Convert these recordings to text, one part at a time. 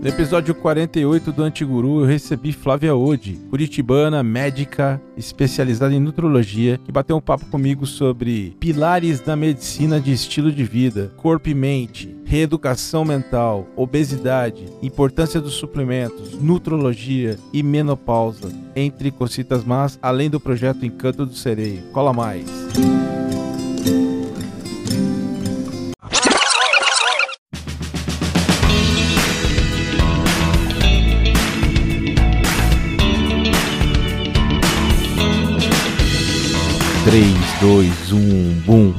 No episódio 48 do Antiguru, eu recebi Flávia Ode, curitibana, médica, especializada em nutrologia, que bateu um papo comigo sobre pilares da medicina de estilo de vida, corpo e mente, reeducação mental, obesidade, importância dos suplementos, nutrologia e menopausa, entre cocitas más, além do projeto Encanto do Sereio. Cola mais! 3, 2, 1, boom.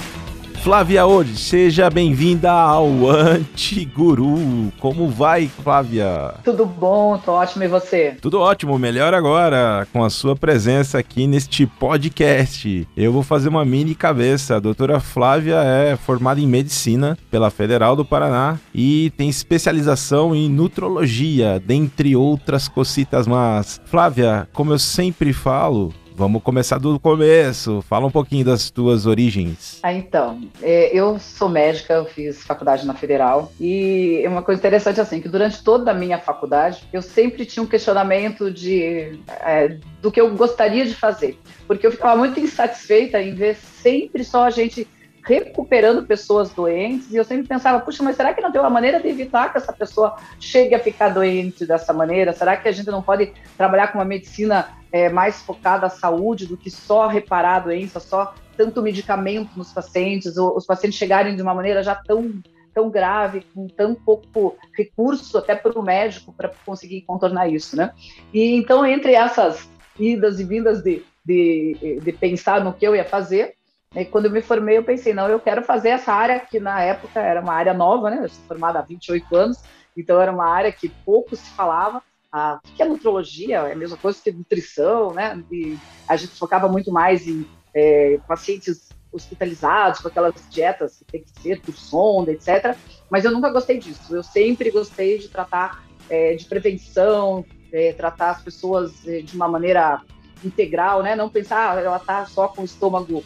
Flávia hoje, seja bem-vinda ao Antiguru. Como vai, Flávia? Tudo bom, tô ótimo e você? Tudo ótimo, melhor agora com a sua presença aqui neste podcast. Eu vou fazer uma mini cabeça. A doutora Flávia é formada em medicina pela Federal do Paraná e tem especialização em nutrologia, dentre outras cositas mas Flávia, como eu sempre falo, Vamos começar do começo. Fala um pouquinho das tuas origens. Ah, então, é, eu sou médica, eu fiz faculdade na Federal e é uma coisa interessante assim que durante toda a minha faculdade eu sempre tinha um questionamento de é, do que eu gostaria de fazer, porque eu ficava muito insatisfeita em ver sempre só a gente recuperando pessoas doentes, e eu sempre pensava, puxa, mas será que não tem uma maneira de evitar que essa pessoa chegue a ficar doente dessa maneira? Será que a gente não pode trabalhar com uma medicina é, mais focada à saúde do que só reparar a doença, só tanto medicamento nos pacientes, ou os pacientes chegarem de uma maneira já tão tão grave, com tão pouco recurso até para o médico para conseguir contornar isso, né? E então entre essas idas e vindas de, de, de pensar no que eu ia fazer, e quando eu me formei, eu pensei, não, eu quero fazer essa área que na época era uma área nova, né? Eu sou formada há 28 anos, então era uma área que pouco se falava. O que é nutrologia? É a mesma coisa que nutrição, né? E a gente focava muito mais em é, pacientes hospitalizados, com aquelas dietas que tem que ser por sonda, etc. Mas eu nunca gostei disso. Eu sempre gostei de tratar é, de prevenção, é, tratar as pessoas é, de uma maneira integral, né? Não pensar, ah, ela tá só com o estômago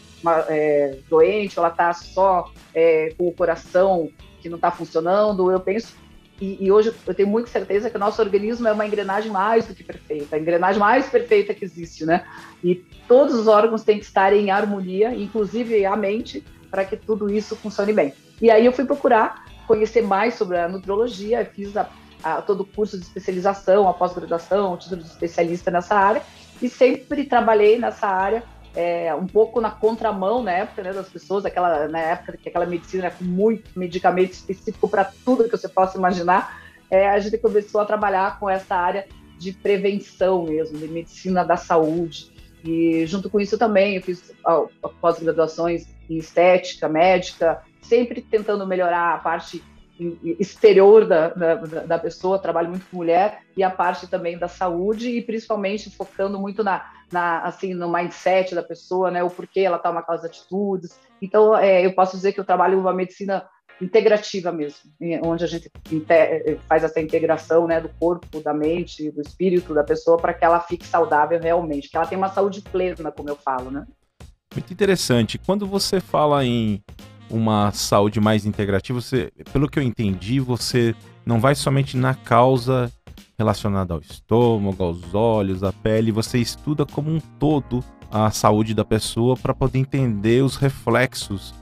é, doente, ela tá só é, com o coração que não está funcionando. Eu penso e, e, hoje eu tenho muita certeza que o nosso organismo é uma engrenagem mais do que perfeita, a engrenagem mais perfeita que existe, né? E todos os órgãos têm que estar em harmonia, inclusive a mente, para que tudo isso funcione bem. E aí eu fui procurar conhecer mais sobre a nutrologia, fiz a, a, todo o curso de especialização, a pós-graduação, o título de especialista nessa área, e sempre trabalhei nessa área é, um pouco na contramão na época né, das pessoas, aquela, na época que aquela medicina com muito medicamento específico para tudo que você possa imaginar, é, a gente começou a trabalhar com essa área de prevenção mesmo, de medicina da saúde. E junto com isso também eu fiz pós-graduações em estética, médica, sempre tentando melhorar a parte exterior da, da, da, pessoa, trabalho muito com mulher, e a parte também da saúde, e principalmente focando muito na, na assim, no mindset da pessoa, né, o porquê ela toma aquelas atitudes. Então, é, eu posso dizer que eu trabalho uma medicina integrativa mesmo, onde a gente faz essa integração né, do corpo, da mente, do espírito da pessoa para que ela fique saudável realmente, que ela tenha uma saúde plena, como eu falo, né? Muito interessante. Quando você fala em uma saúde mais integrativa, você, pelo que eu entendi, você não vai somente na causa relacionada ao estômago, aos olhos, à pele, você estuda como um todo a saúde da pessoa para poder entender os reflexos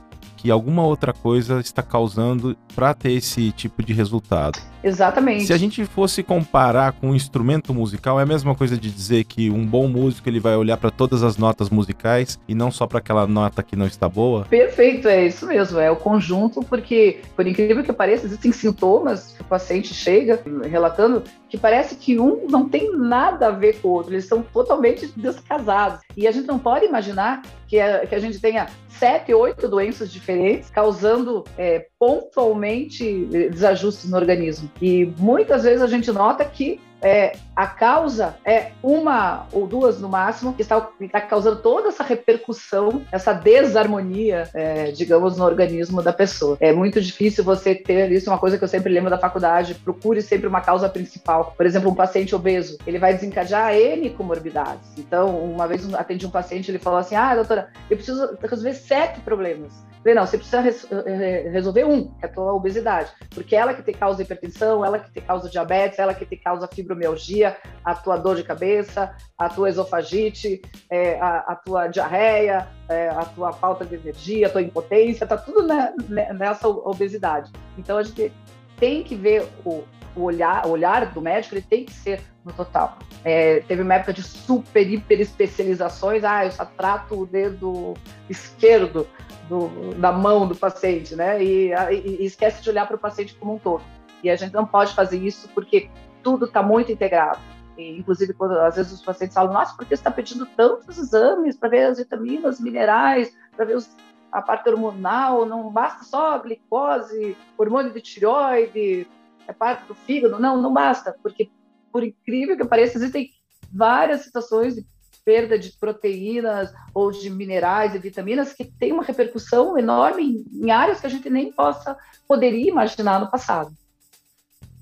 que alguma outra coisa está causando para ter esse tipo de resultado. Exatamente. Se a gente fosse comparar com um instrumento musical, é a mesma coisa de dizer que um bom músico ele vai olhar para todas as notas musicais e não só para aquela nota que não está boa? Perfeito, é isso mesmo, é o conjunto, porque, por incrível que pareça, existem sintomas que o paciente chega relatando que parece que um não tem nada a ver com o outro, eles são totalmente descasados. E a gente não pode imaginar que a, que a gente tenha sete, oito doenças diferentes, causando é, pontualmente desajustes no organismo. E muitas vezes a gente nota que é, a causa é uma ou duas no máximo que está, está causando toda essa repercussão, essa desarmonia, é, digamos, no organismo da pessoa. É muito difícil você ter isso, uma coisa que eu sempre lembro da faculdade, procure sempre uma causa principal. Por exemplo, um paciente obeso, ele vai desencadear N comorbidades. Então, uma vez atendi um paciente, ele falou assim, ah, doutora, eu preciso resolver sete problemas. Falei, não, você precisa res, eh, resolver um, que é a tua obesidade, porque ela que te causa hipertensão, ela que te causa diabetes, ela que te causa fibromialgia, a tua dor de cabeça, a tua esofagite, é, a, a, tua diarreia, é, a tua falta de energia, a tua impotência, tá tudo na, nessa obesidade. Então a gente tem que ver o, o olhar, o olhar do médico, ele tem que ser no total. É, teve uma época de super, hiper especializações. Ah, eu só trato o dedo esquerdo do, da mão do paciente, né? E, e, e esquece de olhar para o paciente como um todo. E a gente não pode fazer isso porque tudo está muito integrado. E, inclusive, quando às vezes os pacientes falam, nossa, por que você está pedindo tantos exames para ver as vitaminas, minerais, para ver os, a parte hormonal, não basta só glicose, hormônio de tireoide, é parte do fígado. Não, não basta, porque, por incrível que pareça, existem várias situações de perda de proteínas ou de minerais e vitaminas que tem uma repercussão enorme em áreas que a gente nem possa poderia imaginar no passado.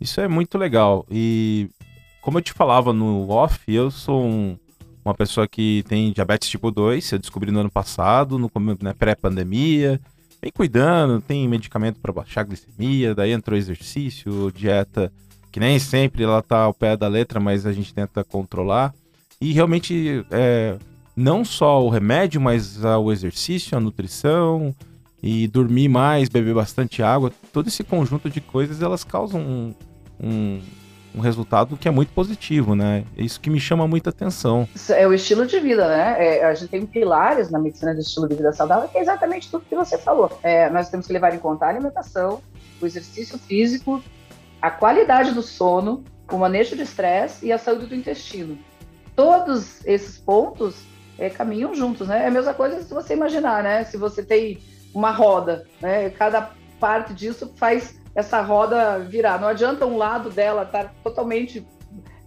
Isso é muito legal. E como eu te falava no off, eu sou um, uma pessoa que tem diabetes tipo 2, eu descobri no ano passado, no né, pré-pandemia. Vem cuidando, tem medicamento para baixar a glicemia, daí entrou exercício, dieta, que nem sempre ela tá ao pé da letra, mas a gente tenta controlar. E realmente, é, não só o remédio, mas o exercício, a nutrição e dormir mais, beber bastante água, todo esse conjunto de coisas, elas causam um, um, um resultado que é muito positivo, né? É isso que me chama muita atenção. É o estilo de vida, né? É, a gente tem pilares na medicina de estilo de vida saudável, que é exatamente tudo que você falou. É, nós temos que levar em conta a alimentação, o exercício físico, a qualidade do sono, o manejo de estresse e a saúde do intestino todos esses pontos é, caminham juntos, né? É a mesma coisa se você imaginar, né? Se você tem uma roda, né? Cada parte disso faz essa roda virar. Não adianta um lado dela estar tá totalmente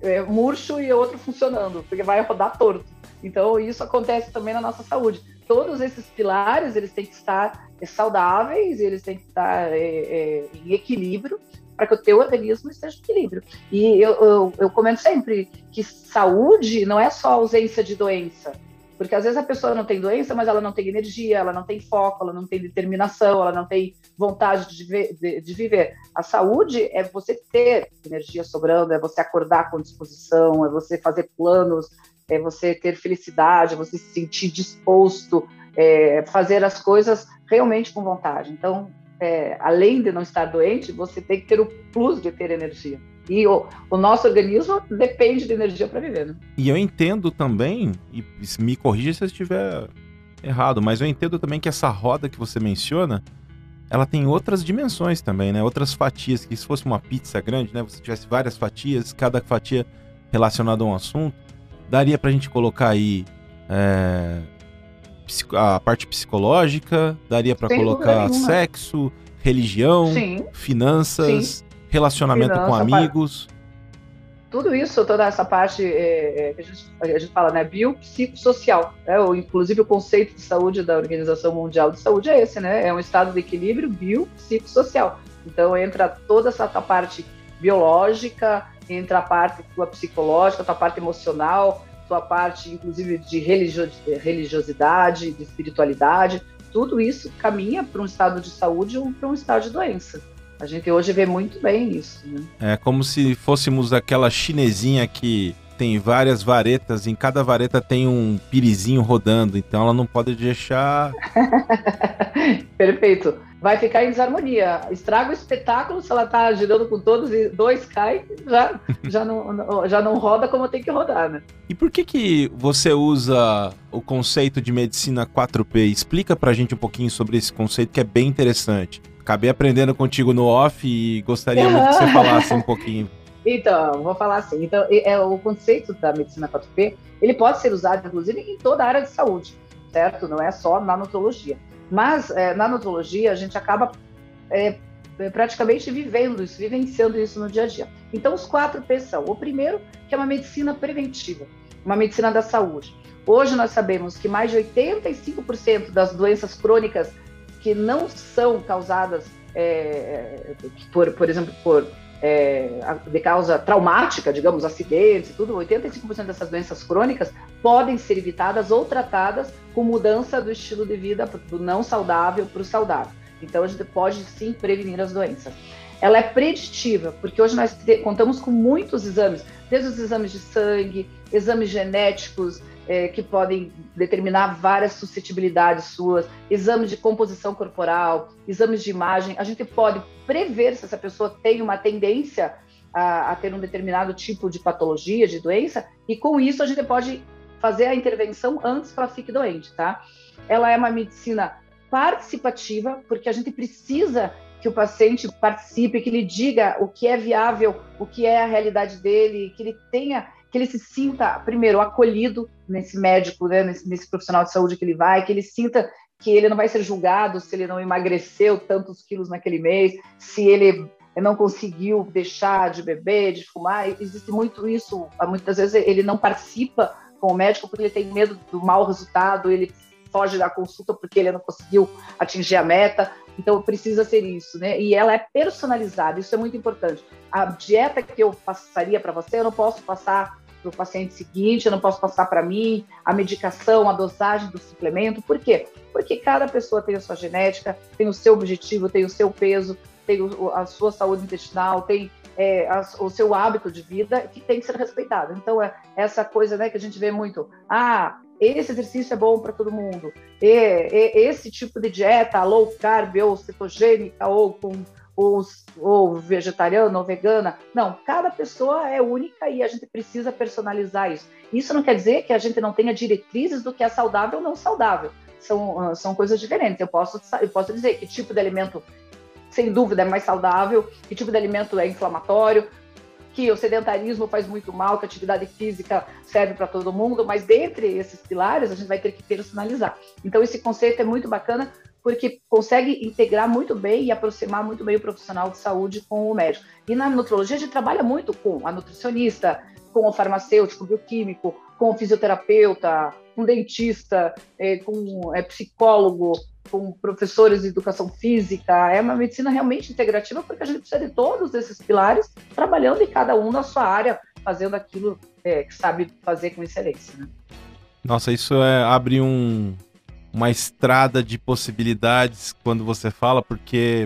é, murcho e outro funcionando, porque vai rodar torto. Então isso acontece também na nossa saúde. Todos esses pilares eles têm que estar saudáveis, eles têm que estar é, é, em equilíbrio para que o teu organismo esteja em equilíbrio. E eu, eu, eu comento sempre que saúde não é só ausência de doença, porque às vezes a pessoa não tem doença, mas ela não tem energia, ela não tem foco, ela não tem determinação, ela não tem vontade de, viver, de, de viver. A saúde é você ter energia sobrando, é você acordar com disposição, é você fazer planos, é você ter felicidade, é você se sentir disposto, é fazer as coisas realmente com vontade. Então, é, além de não estar doente, você tem que ter o plus de ter energia. E o, o nosso organismo depende de energia para viver, né? E eu entendo também, e me corrija se eu estiver errado, mas eu entendo também que essa roda que você menciona, ela tem outras dimensões também, né? Outras fatias, que se fosse uma pizza grande, né? Você tivesse várias fatias, cada fatia relacionada a um assunto, daria para a gente colocar aí é, a parte psicológica, daria para colocar sexo, religião, Sim. finanças, Sim. Relacionamento Finança, com amigos. Tudo isso, toda essa parte é, é, que a gente, a gente fala, né, biopsicossocial. Né? O, inclusive o conceito de saúde da Organização Mundial de Saúde é esse, né? É um estado de equilíbrio biopsicossocial. Então entra toda essa parte biológica, entra a parte tua psicológica, a tua parte emocional, sua parte, inclusive, de religiosidade, de espiritualidade, tudo isso caminha para um estado de saúde ou para um estado de doença. A gente hoje vê muito bem isso. Né? É como se fôssemos aquela chinesinha que tem várias varetas, em cada vareta tem um pirizinho rodando, então ela não pode deixar. Perfeito vai ficar em desarmonia. Estraga o espetáculo se ela está girando com todos e dois cai, já, já, não, já não roda como tem que rodar, né? E por que que você usa o conceito de medicina 4P? Explica pra gente um pouquinho sobre esse conceito que é bem interessante. Acabei aprendendo contigo no off e gostaria muito que você falasse um pouquinho. Então, vou falar assim. Então, é o conceito da medicina 4P, ele pode ser usado inclusive em toda a área de saúde, certo? Não é só na nutologia. Mas é, na nutrologia a gente acaba é, praticamente vivendo isso, vivenciando isso no dia a dia. Então os quatro P são: o primeiro, que é uma medicina preventiva, uma medicina da saúde. Hoje nós sabemos que mais de 85% das doenças crônicas que não são causadas, é, por, por exemplo, por é, de causa traumática, digamos, acidentes e tudo, 85% dessas doenças crônicas podem ser evitadas ou tratadas com mudança do estilo de vida do não saudável para o saudável. Então, a gente pode sim prevenir as doenças. Ela é preditiva, porque hoje nós contamos com muitos exames, desde os exames de sangue, exames genéticos, é, que podem determinar várias suscetibilidades suas, exames de composição corporal, exames de imagem. A gente pode prever se essa pessoa tem uma tendência a, a ter um determinado tipo de patologia, de doença, e com isso a gente pode fazer a intervenção antes que ela fique doente, tá? Ela é uma medicina participativa, porque a gente precisa que o paciente participe, que ele diga o que é viável, o que é a realidade dele, que ele tenha, que ele se sinta primeiro acolhido nesse médico, né, nesse, nesse profissional de saúde que ele vai, que ele sinta que ele não vai ser julgado se ele não emagreceu tantos quilos naquele mês, se ele não conseguiu deixar de beber, de fumar. Existe muito isso. Muitas vezes ele não participa com o médico porque ele tem medo do mau resultado, ele foge da consulta porque ele não conseguiu atingir a meta. Então precisa ser isso, né? E ela é personalizada, isso é muito importante. A dieta que eu passaria para você, eu não posso passar para o paciente seguinte, eu não posso passar para mim, a medicação, a dosagem do suplemento. Por quê? Porque cada pessoa tem a sua genética, tem o seu objetivo, tem o seu peso, tem o, a sua saúde intestinal, tem é, a, o seu hábito de vida que tem que ser respeitado. Então, é essa coisa né, que a gente vê muito. Ah, esse exercício é bom para todo mundo. E, e, esse tipo de dieta, low carb ou cetogênica ou com ou, ou vegetariana ou vegana. Não, cada pessoa é única e a gente precisa personalizar isso. Isso não quer dizer que a gente não tenha diretrizes do que é saudável ou não saudável. São, ah, são coisas diferentes. Eu posso, eu posso dizer que tipo de alimento sem dúvida é mais saudável, que tipo de alimento é inflamatório, que o sedentarismo faz muito mal, que a atividade física serve para todo mundo, mas dentre esses pilares a gente vai ter que personalizar. Então esse conceito é muito bacana porque consegue integrar muito bem e aproximar muito bem o profissional de saúde com o médico. E na nutrologia a gente trabalha muito com a nutricionista, com o farmacêutico, bioquímico, com o fisioterapeuta, com o dentista, é, com é, psicólogo, com professores de educação física, é uma medicina realmente integrativa, porque a gente precisa de todos esses pilares, trabalhando em cada um na sua área, fazendo aquilo é, que sabe fazer com excelência. Né? Nossa, isso é, abre um, uma estrada de possibilidades quando você fala, porque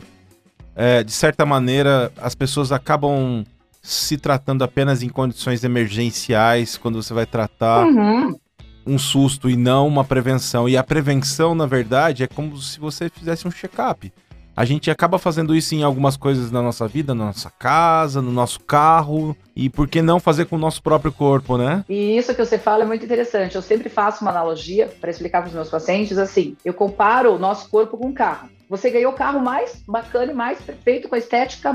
é, de certa maneira as pessoas acabam se tratando apenas em condições emergenciais quando você vai tratar uhum um susto e não uma prevenção. E a prevenção, na verdade, é como se você fizesse um check-up. A gente acaba fazendo isso em algumas coisas na nossa vida, na nossa casa, no nosso carro. E por que não fazer com o nosso próprio corpo, né? E isso que você fala é muito interessante. Eu sempre faço uma analogia para explicar para os meus pacientes assim: eu comparo o nosso corpo com um carro você ganhou o carro mais bacana e mais perfeito, com a estética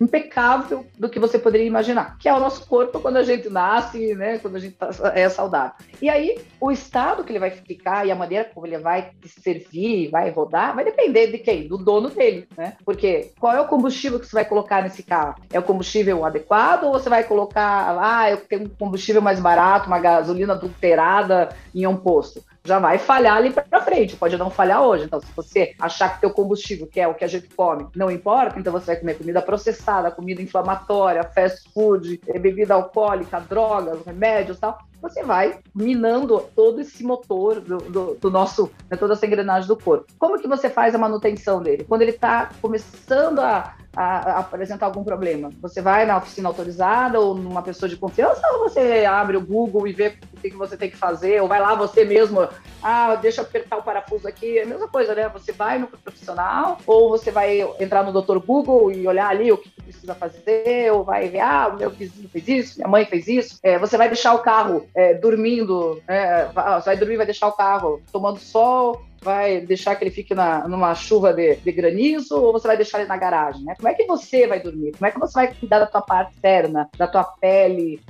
impecável do que você poderia imaginar, que é o nosso corpo quando a gente nasce, né, quando a gente tá, é saudável. E aí, o estado que ele vai ficar e a maneira como ele vai servir, vai rodar, vai depender de quem? Do dono dele, né? Porque qual é o combustível que você vai colocar nesse carro? É o combustível adequado ou você vai colocar, ah, eu tenho um combustível mais barato, uma gasolina adulterada em um posto? Já vai falhar ali para frente, pode não falhar hoje. Então, se você achar que teu combustível, que é o que a gente come, não importa, então você vai comer comida processada, comida inflamatória, fast food, eh, bebida alcoólica, drogas, remédios tal, você vai minando todo esse motor do, do, do nosso, né, toda essa engrenagem do corpo. Como que você faz a manutenção dele? Quando ele está começando a a, a apresentar algum problema. Você vai na oficina autorizada ou numa pessoa de confiança ou você abre o Google e vê o que, você tem que fazer, ou vai lá você mesmo, ah, deixa eu apertar o parafuso aqui, é a mesma coisa, né? Você vai no profissional ou você vai entrar no Dr. Google e olhar ali o que precisa fazer, ou vai ver, ah, o meu vizinho fez isso, minha mãe fez isso. É, você vai deixar o carro é, dormindo, é, vai dormir, vai deixar o carro tomando sol, vai deixar que ele fique na, numa chuva de, de, granizo ou você vai deixar ele na garagem, né? Como é que você vai dormir? Como é que você vai cuidar da tua parte externa, da tua pele,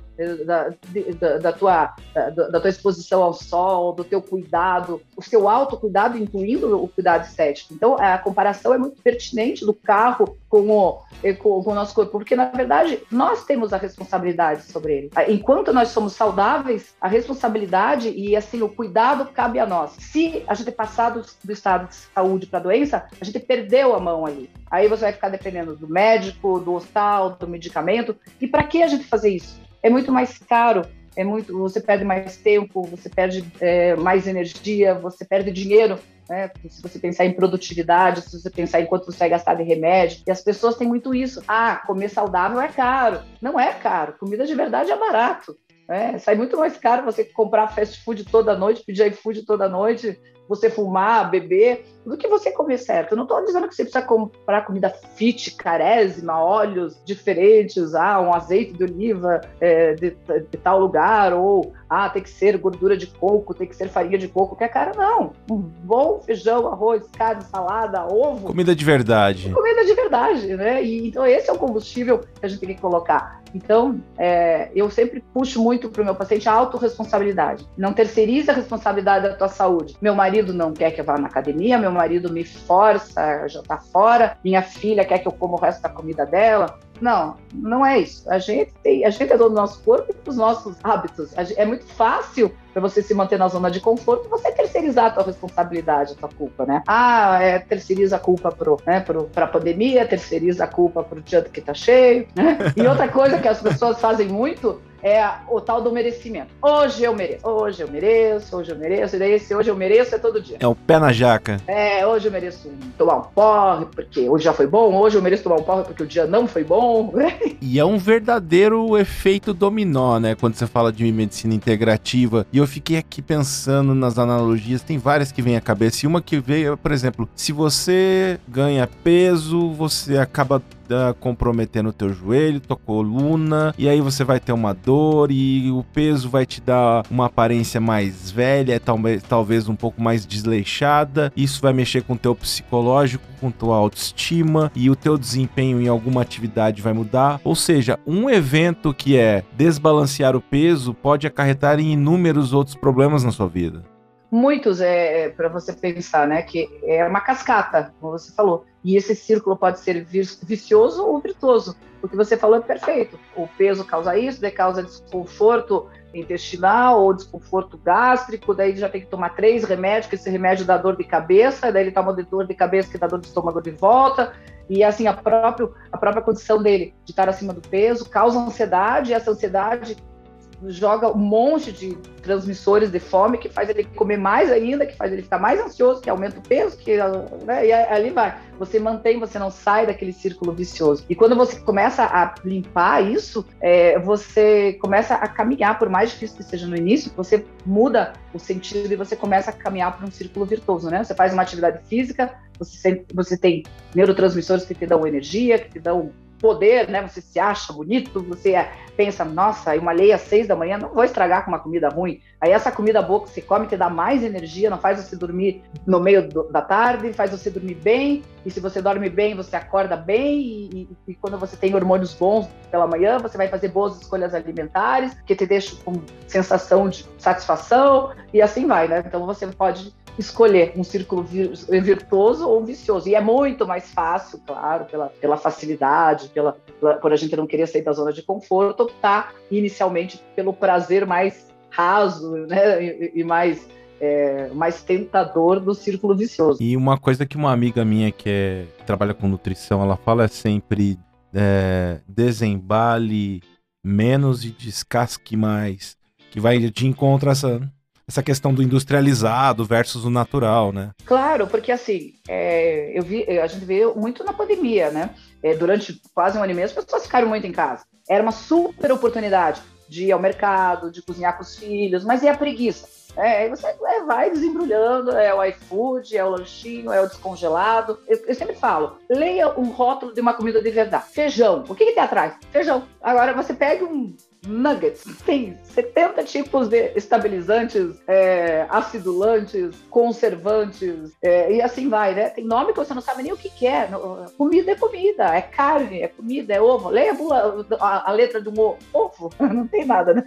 da, da, da, tua, da, da, tua exposição ao sol, do teu cuidado, o seu autocuidado, incluindo o cuidado estético. Então, a comparação é muito pertinente do carro com o, com, com o nosso corpo, porque, na verdade, nós temos a responsabilidade sobre ele. Enquanto nós somos saudáveis, a responsabilidade e, assim, o cuidado cabe a nós. Se a gente passar do, do estado de saúde para a doença, a gente perdeu a mão ali. Aí você vai ficar dependendo do médico, do hospital, do medicamento. E para que a gente fazer isso? É muito mais caro é muito, você perde mais tempo, você perde é, mais energia, você perde dinheiro. Né? Se você pensar em produtividade, se você pensar em quanto você vai gastar de remédio, e as pessoas têm muito isso. Ah, comer saudável é caro. Não é caro, comida de verdade é barato. É, sai muito mais caro você comprar fast food toda noite, pedir iFood toda noite, você fumar, beber, do que você comer certo. Eu não estou dizendo que você precisa comprar comida fit, carésima, óleos diferentes, ah, um azeite de oliva é, de, de, tal lugar, ou ah, tem que ser gordura de coco, tem que ser farinha de coco, que é cara, não. Um bom feijão, arroz, carne, salada, ovo. Comida de verdade. Comida de verdade, né? E, então esse é o combustível que a gente tem que colocar. Então, é, eu sempre puxo muito para o meu paciente a autorresponsabilidade. Não terceiriza a responsabilidade da tua saúde. Meu marido não quer que eu vá na academia, meu marido me força a jantar fora, minha filha quer que eu coma o resto da comida dela. Não, não é isso. A gente tem, a gente é dono do nosso corpo e dos nossos hábitos. É muito fácil para você se manter na zona de conforto, você terceirizar a tua responsabilidade, a tua culpa, né? Ah, é, terceiriza a culpa pro, né, pro, pra pandemia, terceiriza a culpa pro dia que tá cheio, né? E outra coisa que as pessoas fazem muito é o tal do merecimento. Hoje eu mereço, hoje eu mereço, hoje eu mereço, e daí esse hoje eu mereço é todo dia. É o pé na jaca. É, hoje eu mereço tomar um porre, porque hoje já foi bom, hoje eu mereço tomar um porre porque o dia não foi bom. e é um verdadeiro efeito dominó, né? Quando você fala de medicina integrativa. E eu fiquei aqui pensando nas analogias, tem várias que vêm à cabeça. E uma que veio, por exemplo, se você ganha peso, você acaba uh, comprometendo o teu joelho, tua coluna, e aí você vai ter uma dor e o peso vai te dar uma aparência mais velha, talvez, talvez um pouco mais desleixada. Isso vai mexer com o teu psicológico, com tua autoestima e o teu desempenho em alguma atividade vai mudar. Ou seja, um evento que é desbalancear o peso pode acarretar em inúmeros outros problemas na sua vida muitos é, é para você pensar, né? Que é uma cascata, como você falou. E esse círculo pode ser vicioso ou virtuoso. O que você falou é perfeito. O peso causa isso, daí causa desconforto intestinal ou desconforto gástrico, daí já tem que tomar três remédios, que esse remédio dá dor de cabeça, daí ele toma de dor de cabeça que dá dor de estômago de volta, e assim a, próprio, a própria condição dele de estar acima do peso causa ansiedade, e essa ansiedade joga um monte de transmissores de fome que faz ele comer mais ainda, que faz ele ficar mais ansioso, que aumenta o peso, que né, e ali vai. Você mantém, você não sai daquele círculo vicioso. E quando você começa a limpar isso, é, você começa a caminhar, por mais difícil que seja no início, você muda o sentido e você começa a caminhar para um círculo virtuoso, né? Você faz uma atividade física, você, você tem neurotransmissores que te dão energia, que te dão poder, né? Você se acha bonito, você pensa, nossa, uma lei às seis da manhã, não vou estragar com uma comida ruim. Aí essa comida boa que você come te dá mais energia, não faz você dormir no meio do, da tarde, faz você dormir bem. E se você dorme bem, você acorda bem. E, e, e, quando você tem hormônios bons pela manhã, você vai fazer boas escolhas alimentares, que te deixam com sensação de satisfação e assim vai, né? Então você pode escolher um círculo virtuoso ou vicioso. E é muito mais fácil, claro, pela, pela facilidade, pela, pela, por a gente não querer sair da zona de conforto, optar inicialmente pelo prazer mais raso né, e, e mais é, mais tentador do círculo vicioso. E uma coisa que uma amiga minha que, é, que trabalha com nutrição, ela fala é sempre é, desembale menos e descasque mais, que vai de encontro a essa essa questão do industrializado versus o natural, né? Claro, porque assim, é, eu vi, a gente vê muito na pandemia, né? É, durante quase um ano e meio, as pessoas ficaram muito em casa. Era uma super oportunidade de ir ao mercado, de cozinhar com os filhos, mas e a preguiça? É, aí você é, vai desembrulhando, é o iFood, é o lanchinho, é o descongelado. Eu, eu, sempre falo, leia um rótulo de uma comida de verdade. Feijão. O que, que tem atrás? Feijão. Agora você pega um nuggets. Tem 70 tipos de estabilizantes, é, acidulantes, conservantes, é, e assim vai, né? Tem nome que você não sabe nem o que, que é. Comida é comida, é carne, é comida, é ovo. Leia a, bula, a, a letra de um ovo, não tem nada, né?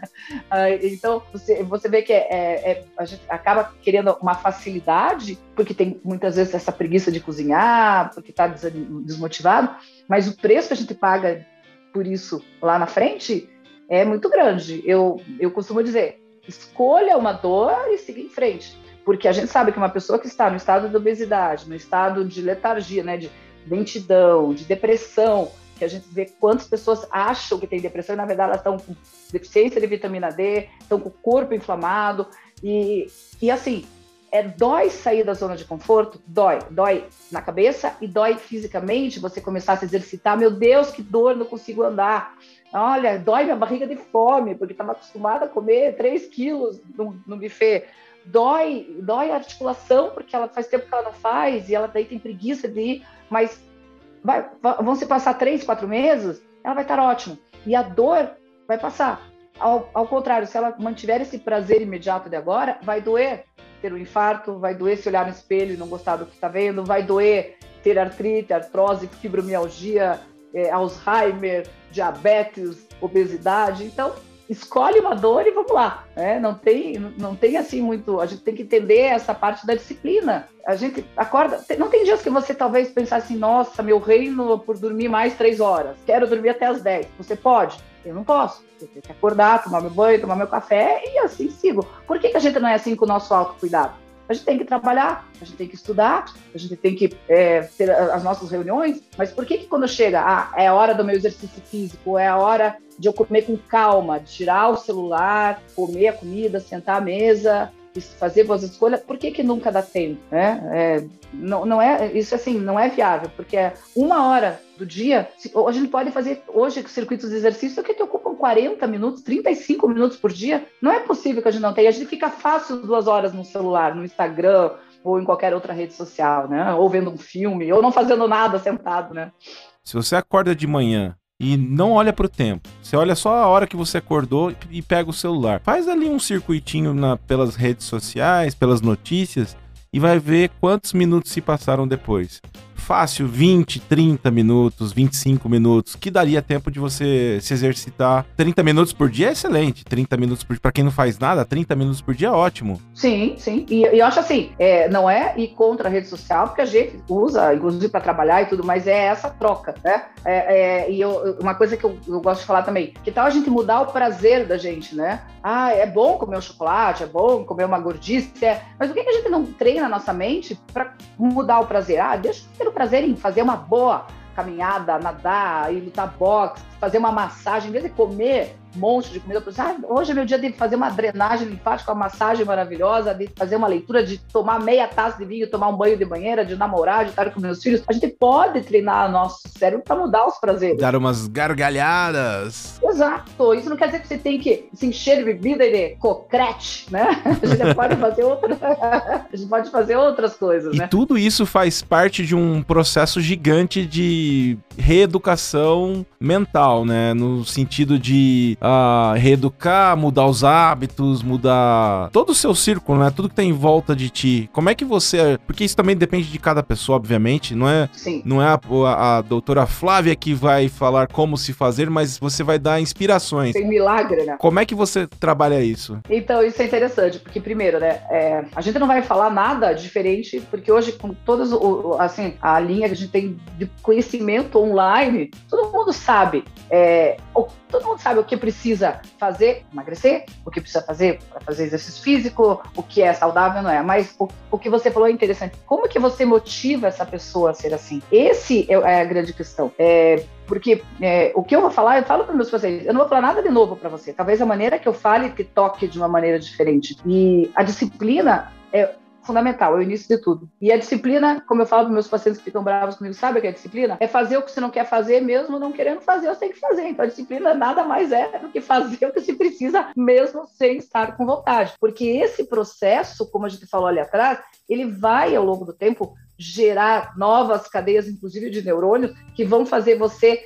então, você, você vê que é, é, é, a gente acaba querendo uma facilidade, porque tem muitas vezes essa preguiça de cozinhar, porque está desmotivado, mas o preço que a gente paga por isso lá na frente é muito grande. Eu, eu costumo dizer, escolha uma dor e siga em frente. Porque a gente sabe que uma pessoa que está no estado de obesidade, no estado de letargia, né, de lentidão, de depressão, que a gente vê quantas pessoas acham que tem depressão e, na verdade, elas estão com deficiência de vitamina D, estão com o corpo inflamado. E, e assim, é, dói sair da zona de conforto? Dói. Dói na cabeça e dói fisicamente você começar a se exercitar. Meu Deus, que dor, não consigo andar. Olha, dói minha barriga de fome, porque estava acostumada a comer 3 quilos no, no buffet. Dói, dói a articulação, porque ela faz tempo que ela não faz, e ela daí tem preguiça de ir, mas vai, vão se passar três, quatro meses, ela vai estar ótima. E a dor vai passar. Ao, ao contrário, se ela mantiver esse prazer imediato de agora, vai doer ter um infarto, vai doer se olhar no espelho e não gostar do que está vendo, vai doer ter artrite, artrose, fibromialgia, é, Alzheimer, diabetes, obesidade. Então, escolhe uma dor e vamos lá. Né? Não tem, não tem assim muito. A gente tem que entender essa parte da disciplina. A gente acorda. Não tem dias que você talvez pensar assim, nossa, meu reino por dormir mais três horas. Quero dormir até as dez. Você pode? Eu não posso. Eu tenho que acordar, tomar meu banho, tomar meu café e assim sigo. Por que, que a gente não é assim com o nosso autocuidado? a gente tem que trabalhar, a gente tem que estudar, a gente tem que é, ter as nossas reuniões, mas por que, que quando chega, ah, é a hora do meu exercício físico, é a hora de eu comer com calma, de tirar o celular, comer a comida, sentar à mesa, fazer boas escolhas, por que, que nunca dá tempo? Né? É, não, não é, isso assim, não é viável, porque é uma hora do dia, a gente pode fazer hoje circuitos de exercício que te ocupam 40 minutos, 35 minutos por dia. Não é possível que a gente não tenha. A gente fica fácil duas horas no celular, no Instagram ou em qualquer outra rede social, né? Ou vendo um filme, ou não fazendo nada sentado, né? Se você acorda de manhã e não olha para o tempo. Você olha só a hora que você acordou e pega o celular. Faz ali um circuitinho na, pelas redes sociais, pelas notícias e vai ver quantos minutos se passaram depois fácil 20, 30 minutos, 25 minutos, que daria tempo de você se exercitar. 30 minutos por dia é excelente. 30 minutos por dia, pra quem não faz nada, 30 minutos por dia é ótimo. Sim, sim. E, eu acho assim, é, não é ir contra a rede social, porque a gente usa, inclusive, para trabalhar e tudo, mas é essa troca, né? É, é, e eu, uma coisa que eu, eu gosto de falar também, que tal a gente mudar o prazer da gente, né? Ah, é bom comer um chocolate, é bom comer uma gordice, é... mas por que a gente não treina a nossa mente para mudar o prazer? Ah, deixa eu ter o prazer em fazer uma boa caminhada, nadar, ir lutar boxe, fazer uma massagem, em vez de comer um monte de comida, ah, hoje é meu dia de fazer uma drenagem linfática, uma massagem maravilhosa, de fazer uma leitura, de tomar meia taça de vinho, tomar um banho de banheira, de namorar, de estar com meus filhos. A gente pode treinar nosso cérebro para mudar os prazeres. Dar umas gargalhadas. Exato. Isso não quer dizer que você tem que se encher de bebida e de cocrete, né? A gente pode fazer outra... a gente pode fazer outras coisas, e né? tudo isso faz parte de um processo gigante de reeducação mental, né? No sentido de uh, reeducar, mudar os hábitos, mudar todo o seu círculo, né? Tudo que tem em volta de ti. Como é que você. Porque isso também depende de cada pessoa, obviamente. Não é, Sim. Não é a, a, a doutora Flávia que vai falar como se fazer, mas você vai dar inspirações. Tem milagre, né? Como é que você trabalha isso? Então, isso é interessante, porque primeiro, né? É, a gente não vai falar nada diferente, porque hoje, com todas assim, a linha que a gente tem de conhecimento online, todo mundo sabe. É, todo mundo sabe o que precisa fazer emagrecer, o que precisa fazer para fazer exercício físico, o que é saudável não é. Mas o, o que você falou é interessante. Como que você motiva essa pessoa a ser assim? Esse é, é a grande questão. É, porque é, o que eu vou falar, eu falo para meus pacientes, eu não vou falar nada de novo para você. Talvez a maneira que eu fale te toque de uma maneira diferente. E a disciplina é fundamental, é o início de tudo. E a disciplina, como eu falo para meus pacientes que ficam bravos comigo, sabe o que é disciplina? É fazer o que você não quer fazer, mesmo não querendo fazer, você tem que fazer. Então a disciplina nada mais é do que fazer o que se precisa, mesmo sem estar com vontade. Porque esse processo, como a gente falou ali atrás, ele vai ao longo do tempo gerar novas cadeias, inclusive de neurônios, que vão fazer você,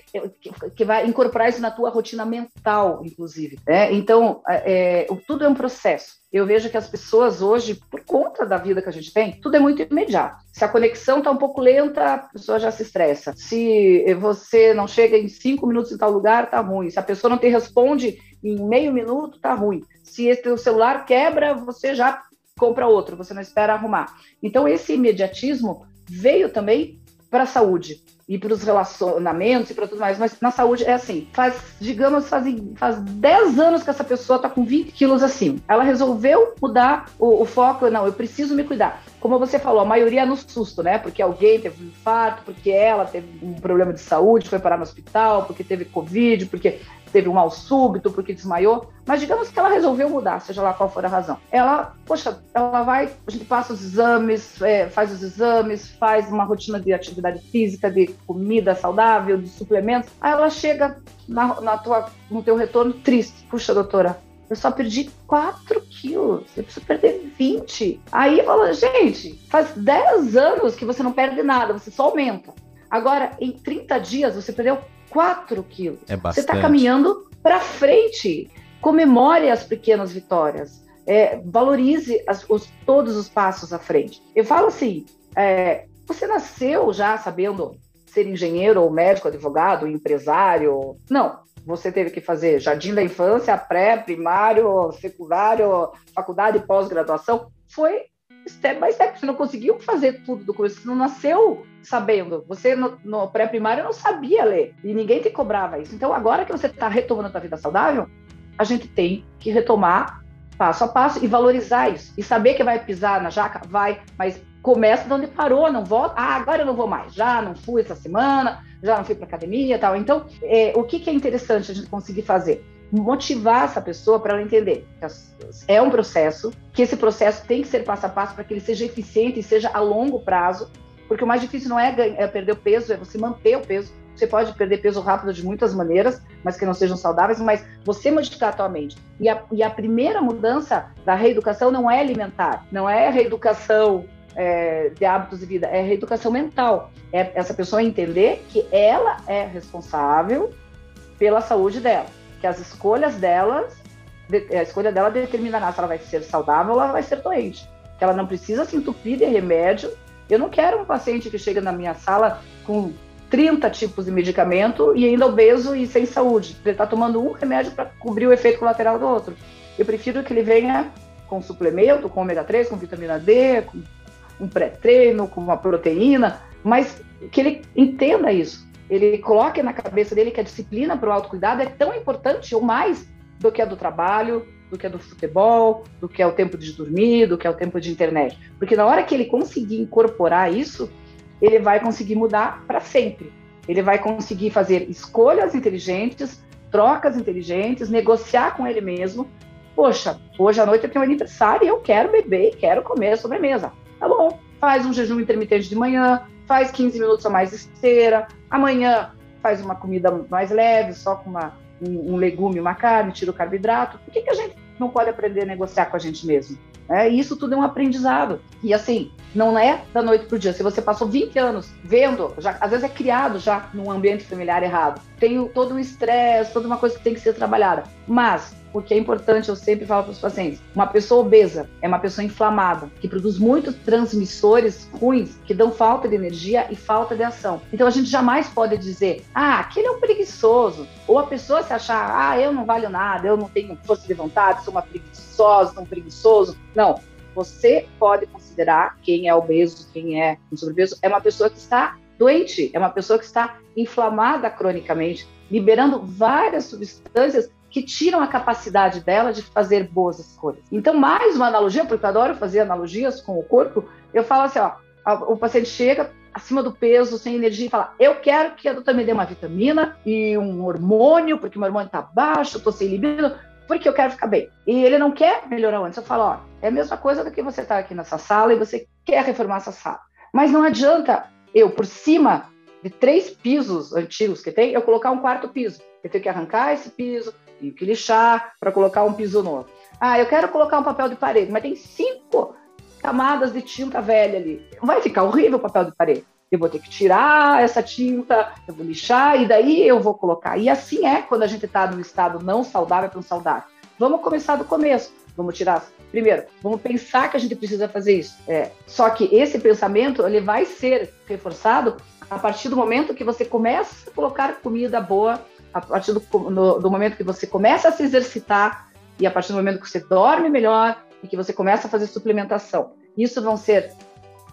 que, vai incorporar isso na tua rotina mental, inclusive. Né? Então, é, é, tudo é um processo. Eu vejo que as pessoas hoje, por conta da vida que a gente tem, tudo é muito imediato. Se a conexão está um pouco lenta, a pessoa já se estressa. Se você não chega em cinco minutos em tal lugar, tá ruim. Se a pessoa não te responde em meio minuto, tá ruim. Se o celular quebra, você já compra outro, você não espera arrumar. Então, esse imediatismo veio também para a saúde. e para os relacionamentos e para tudo mais, mas na saúde é assim. Faz, digamos, faz, faz 10 anos que essa pessoa está com 20 quilos assim. Ela resolveu mudar o, o, foco, não, eu preciso me cuidar. Como você falou, a maioria é no susto, né? Porque alguém teve um infarto, porque ela teve um problema de saúde, foi parar no hospital, porque teve Covid, porque teve um mal súbito, porque desmaiou, mas digamos que ela resolveu mudar, seja lá qual for a razão. Ela, poxa, ela vai, a gente passa os exames, é, faz os exames, faz uma rotina de atividade física, de comida saudável, de suplementos, aí ela chega na, na tua, no teu retorno triste. Puxa, doutora, eu só perdi 4 quilos, eu preciso perder 20. Aí fala, gente, faz 10 anos que você não perde nada, você só aumenta. Agora, em 30 dias, você perdeu 4 quilos. É Você está caminhando para frente. Comemore as pequenas vitórias. É, valorize as, os, todos os passos à frente. Eu falo assim: é, você nasceu já sabendo ser engenheiro, ou médico, advogado, empresário? Não. Você teve que fazer jardim da infância, pré, primário, secundário, faculdade, pós-graduação. Foi step by step. Você não conseguiu fazer tudo do começo, você não nasceu sabendo. Você no, no pré-primário não sabia ler e ninguém te cobrava isso. Então, agora que você está retomando a sua vida saudável, a gente tem que retomar passo a passo e valorizar isso. E saber que vai pisar na jaca, vai, mas começa de onde parou, não volta. Ah, agora eu não vou mais. Já não fui essa semana, já não fui para academia, tal. Então, é, o que, que é interessante a gente conseguir fazer? Motivar essa pessoa para ela entender que é um processo, que esse processo tem que ser passo a passo para que ele seja eficiente e seja a longo prazo, porque o mais difícil não é, é perder o peso, é você manter o peso. Você pode perder peso rápido de muitas maneiras, mas que não sejam saudáveis, mas você modificar a tua mente. E a, e a primeira mudança da reeducação não é alimentar, não é reeducação é, de hábitos de vida, é reeducação mental. É essa pessoa entender que ela é responsável pela saúde dela que as escolhas delas, a escolha dela determinará se ela vai ser saudável ou ela vai ser doente. Que ela não precisa se entupir de remédio. Eu não quero um paciente que chega na minha sala com 30 tipos de medicamento e ainda obeso e sem saúde. Ele está tomando um remédio para cobrir o efeito colateral do outro. Eu prefiro que ele venha com suplemento, com ômega 3, com vitamina D, com um pré-treino, com uma proteína, mas que ele entenda isso ele coloque na cabeça dele que a disciplina para o autocuidado é tão importante ou mais do que a do trabalho, do que a do futebol, do que é o tempo de dormir, do que é o tempo de internet. Porque na hora que ele conseguir incorporar isso, ele vai conseguir mudar para sempre. Ele vai conseguir fazer escolhas inteligentes, trocas inteligentes, negociar com ele mesmo. Poxa, hoje à noite eu tenho um aniversário e eu quero beber e quero comer a sobremesa. Tá bom, faz um jejum intermitente de manhã, faz 15 minutos a mais esteira, amanhã faz uma comida mais leve, só com uma, um, um legume, uma carne, tira o carboidrato. Por que, que a gente não pode aprender a negociar com a gente mesmo? É, isso tudo é um aprendizado. E assim, não é da noite para o dia. Se você passou 20 anos vendo, já, às vezes é criado já num ambiente familiar errado. Tem todo um estresse, toda uma coisa que tem que ser trabalhada. Mas o que é importante, eu sempre falo para os pacientes: uma pessoa obesa é uma pessoa inflamada, que produz muitos transmissores ruins, que dão falta de energia e falta de ação. Então a gente jamais pode dizer, ah, aquele é um preguiçoso. Ou a pessoa se achar, ah, eu não valho nada, eu não tenho força de vontade, sou uma preguiçosa, um preguiçoso. Não. Você pode considerar quem é obeso, quem é um sobrepeso, é uma pessoa que está doente, é uma pessoa que está inflamada cronicamente, liberando várias substâncias que tiram a capacidade dela de fazer boas escolhas. Então, mais uma analogia, porque eu adoro fazer analogias com o corpo, eu falo assim, ó, o paciente chega acima do peso, sem energia, e fala, eu quero que a doutora me dê uma vitamina e um hormônio, porque meu hormônio está baixo, estou sem libido, porque eu quero ficar bem. E ele não quer melhorar antes. Eu falo, ó, é a mesma coisa do que você estar tá aqui nessa sala e você quer reformar essa sala. Mas não adianta eu, por cima de três pisos antigos que tem, eu colocar um quarto piso. Eu tenho que arrancar esse piso, tenho que lixar para colocar um piso novo. Ah, eu quero colocar um papel de parede, mas tem cinco camadas de tinta velha ali. Vai ficar horrível o papel de parede. Eu vou ter que tirar essa tinta, eu vou lixar e daí eu vou colocar. E assim é quando a gente está num estado não saudável para um saudável. Vamos começar do começo. Vamos tirar. Primeiro, vamos pensar que a gente precisa fazer isso. É, só que esse pensamento ele vai ser reforçado a partir do momento que você começa a colocar comida boa a partir do, no, do momento que você começa a se exercitar e a partir do momento que você dorme melhor e que você começa a fazer suplementação. Isso vão ser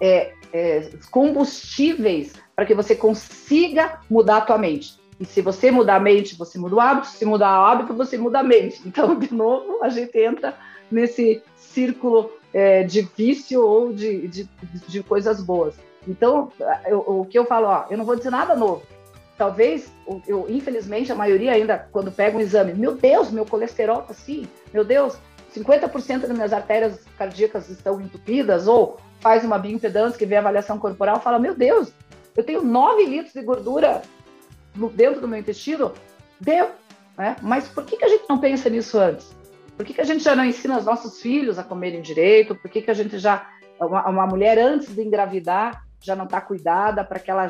é, é, combustíveis para que você consiga mudar a tua mente. E se você mudar a mente, você muda o hábito. Se mudar o hábito, você muda a mente. Então, de novo, a gente entra nesse círculo é, de vício ou de, de, de coisas boas. Então, eu, o que eu falo, ó, eu não vou dizer nada novo. Talvez, eu, infelizmente, a maioria ainda, quando pega um exame, meu Deus, meu colesterol tá assim, meu Deus, 50% das minhas artérias cardíacas estão entupidas, ou faz uma bioimpedância que vê a avaliação corporal, fala, meu Deus, eu tenho 9 litros de gordura dentro do meu intestino, deu. Né? Mas por que, que a gente não pensa nisso antes? Por que, que a gente já não ensina os nossos filhos a comerem direito? Por que, que a gente já. Uma, uma mulher antes de engravidar já não está cuidada para que ela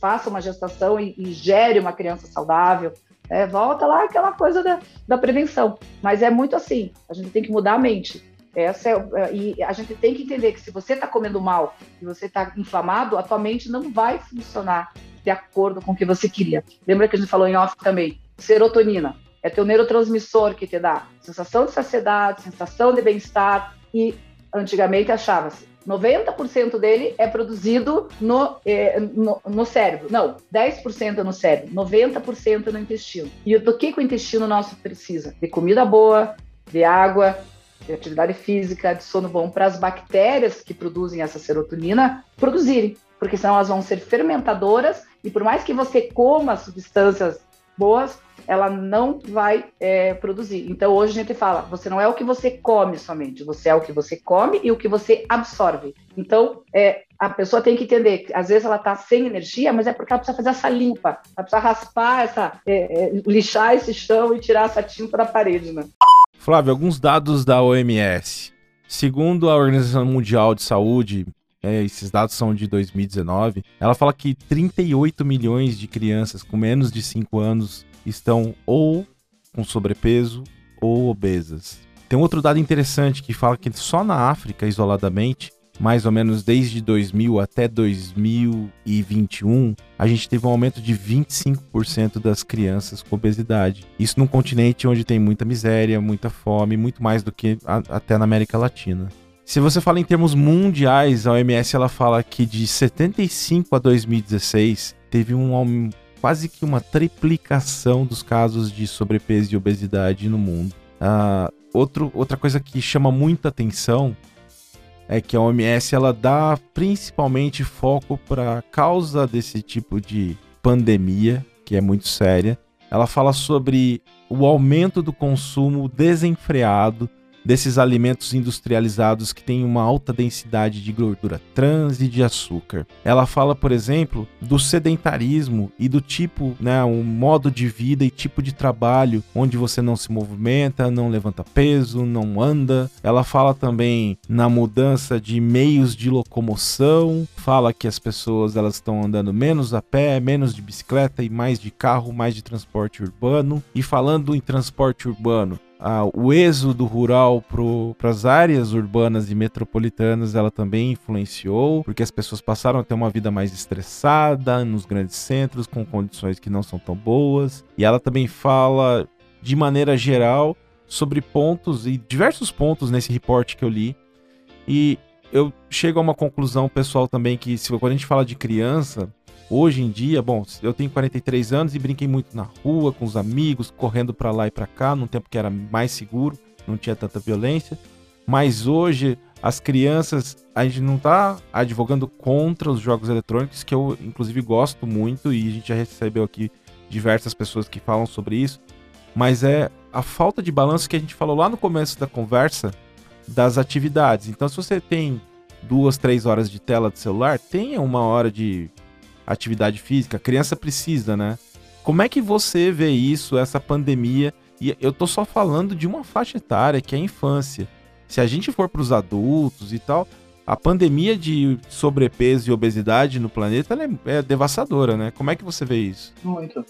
faça uma gestação e, e gere uma criança saudável? É, volta lá aquela coisa da, da prevenção. Mas é muito assim: a gente tem que mudar a mente. Essa é, é e a gente tem que entender que se você está comendo mal e você está inflamado, a tua mente não vai funcionar de acordo com o que você queria. Lembra que a gente falou em off também? Serotonina. É teu neurotransmissor que te dá sensação de saciedade, sensação de bem-estar e antigamente achava-se 90% dele é produzido no, eh, no, no, cérebro. Não, 10% no cérebro, 90% no intestino. E do que, que o intestino nosso precisa? De comida boa, de água, de atividade física, de sono bom, para as bactérias que produzem essa serotonina produzirem. Porque senão elas vão ser fermentadoras e por mais que você coma substâncias boas, ela não vai é, produzir. Então hoje a gente fala, você não é o que você come somente, você é o que você come e o que você absorve. Então é, a pessoa tem que entender que às vezes ela está sem energia, mas é porque ela precisa fazer essa limpa, ela precisa raspar essa, é, é, lixar esse chão e tirar essa tinta da parede, né? Flávio, alguns dados da OMS. Segundo a Organização Mundial de Saúde, é, esses dados são de 2019, ela fala que 38 milhões de crianças com menos de 5 anos estão ou com sobrepeso ou obesas. Tem outro dado interessante que fala que só na África, isoladamente, mais ou menos desde 2000 até 2021, a gente teve um aumento de 25% das crianças com obesidade. Isso num continente onde tem muita miséria, muita fome, muito mais do que a, até na América Latina. Se você fala em termos mundiais, a OMS ela fala que de 75 a 2016 teve um quase que uma triplicação dos casos de sobrepeso e obesidade no mundo. Uh, outro, outra coisa que chama muita atenção é que a OMS ela dá principalmente foco para a causa desse tipo de pandemia, que é muito séria. Ela fala sobre o aumento do consumo desenfreado desses alimentos industrializados que têm uma alta densidade de gordura trans e de açúcar. Ela fala, por exemplo, do sedentarismo e do tipo, né, um modo de vida e tipo de trabalho onde você não se movimenta, não levanta peso, não anda. Ela fala também na mudança de meios de locomoção, fala que as pessoas elas estão andando menos a pé, menos de bicicleta e mais de carro, mais de transporte urbano. E falando em transporte urbano, ah, o êxodo rural para as áreas urbanas e metropolitanas ela também influenciou, porque as pessoas passaram a ter uma vida mais estressada nos grandes centros, com condições que não são tão boas. E ela também fala, de maneira geral, sobre pontos e diversos pontos nesse reporte que eu li. E eu chego a uma conclusão pessoal também que se quando a gente fala de criança, Hoje em dia, bom, eu tenho 43 anos e brinquei muito na rua com os amigos, correndo para lá e para cá, num tempo que era mais seguro, não tinha tanta violência. Mas hoje as crianças, a gente não está advogando contra os jogos eletrônicos, que eu inclusive gosto muito e a gente já recebeu aqui diversas pessoas que falam sobre isso, mas é a falta de balanço que a gente falou lá no começo da conversa das atividades. Então, se você tem duas, três horas de tela de celular, tenha uma hora de atividade física, a criança precisa, né? Como é que você vê isso, essa pandemia? E eu tô só falando de uma faixa etária, que é a infância. Se a gente for para os adultos e tal, a pandemia de sobrepeso e obesidade no planeta é, é, devastadora, né? Como é que você vê isso? Muito.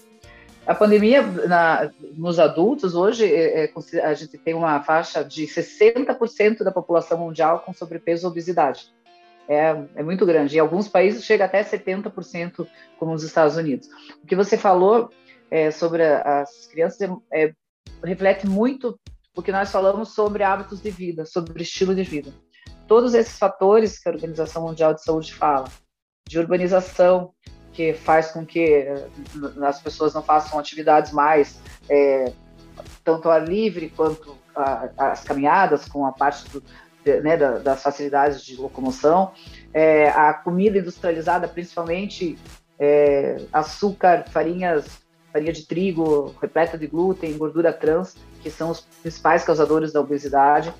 A pandemia na, nos adultos, hoje, é, é, a gente tem uma faixa de 60% da população mundial com sobrepeso e obesidade é, é muito grande. Em alguns países chega até 70%, como nos Estados Unidos. O que você falou é, sobre as crianças é, é, reflete muito o que nós falamos sobre hábitos de vida, sobre estilo de vida. todos esses fatores que a Organização Mundial de Saúde fala, de urbanização, que faz com que eh, as pessoas não façam atividades mais é, tanto ao ar livre quanto a, as caminhadas, com a parte do, né, das facilidades de locomoção, é, a comida industrializada, principalmente é, açúcar, farinhas, farinha de trigo, repleta de glúten, gordura trans, que são os principais causadores da obesidade.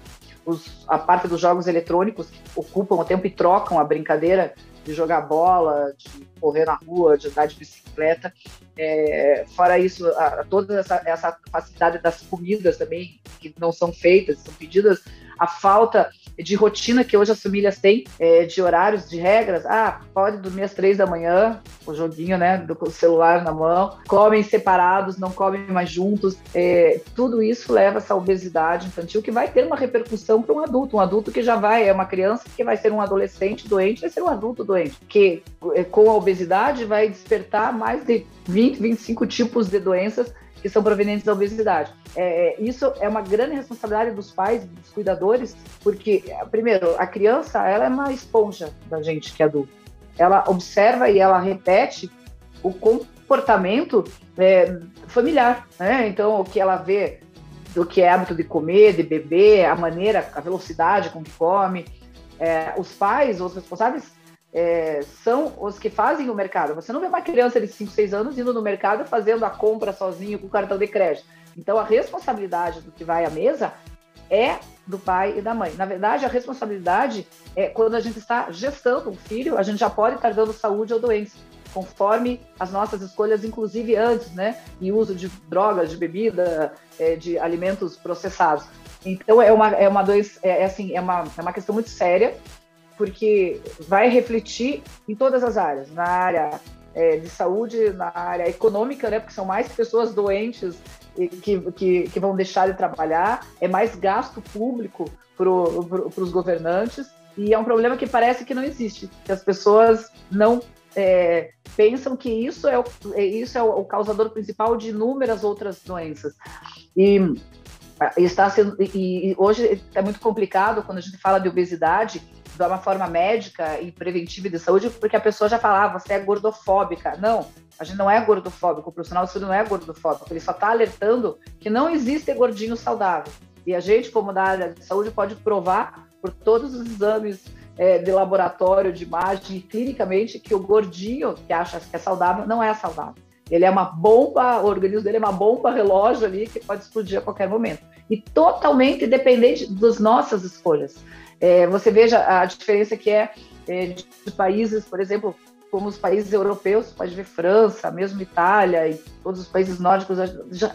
Os, a parte dos jogos eletrônicos que ocupam o tempo e trocam a brincadeira de jogar bola, de correr na rua, de andar de bicicleta. É, fora isso, a, toda essa, essa facilidade das comidas também, que não são feitas, são pedidas a falta de rotina que hoje as famílias têm, é, de horários, de regras. Ah, pode dormir às três da manhã, o joguinho, né, do celular na mão, comem separados, não comem mais juntos. É, tudo isso leva a essa obesidade infantil que vai ter uma repercussão para um adulto. Um adulto que já vai, é uma criança que vai ser um adolescente doente, vai ser um adulto doente, que é, com a obesidade vai despertar mais de 20, 25 tipos de doenças que são provenientes da obesidade. É, é, isso é uma grande responsabilidade dos pais, dos cuidadores, porque, primeiro, a criança ela é uma esponja da gente que é adulto. Ela observa e ela repete o comportamento é, familiar, né? Então, o que ela vê do que é hábito de comer, de beber, a maneira, a velocidade com que come. É, os pais, os responsáveis, é, são os que fazem o mercado. Você não vê uma criança de 5, 6 anos indo no mercado fazendo a compra sozinho com o cartão de crédito. Então, a responsabilidade do que vai à mesa é do pai e da mãe. Na verdade, a responsabilidade é quando a gente está gestando um filho, a gente já pode estar dando saúde ou doença, conforme as nossas escolhas, inclusive antes, né? E uso de drogas, de bebida, é, de alimentos processados. Então, é uma, é uma doença, é, é assim, é uma, é uma questão muito séria porque vai refletir em todas as áreas, na área é, de saúde, na área econômica, né, porque são mais pessoas doentes que, que, que vão deixar de trabalhar, é mais gasto público para pro, os governantes, e é um problema que parece que não existe, que as pessoas não é, pensam que isso é, o, é, isso é o causador principal de inúmeras outras doenças. E está sendo e, hoje é muito complicado quando a gente fala de obesidade de uma forma médica e preventiva de saúde, porque a pessoa já falava, ah, você é gordofóbica. Não, a gente não é gordofóbico, o profissional de saúde não é gordofóbico, ele só está alertando que não existe gordinho saudável. E a gente, como da área de saúde, pode provar por todos os exames é, de laboratório, de imagem, clinicamente, que o gordinho que acha que é saudável não é saudável. Ele é uma bomba, o organismo dele é uma bomba relógio ali que pode explodir a qualquer momento. E totalmente dependente das nossas escolhas. É, você veja a diferença que é, é de países, por exemplo, como os países europeus, pode ver França, mesmo Itália e todos os países nórdicos,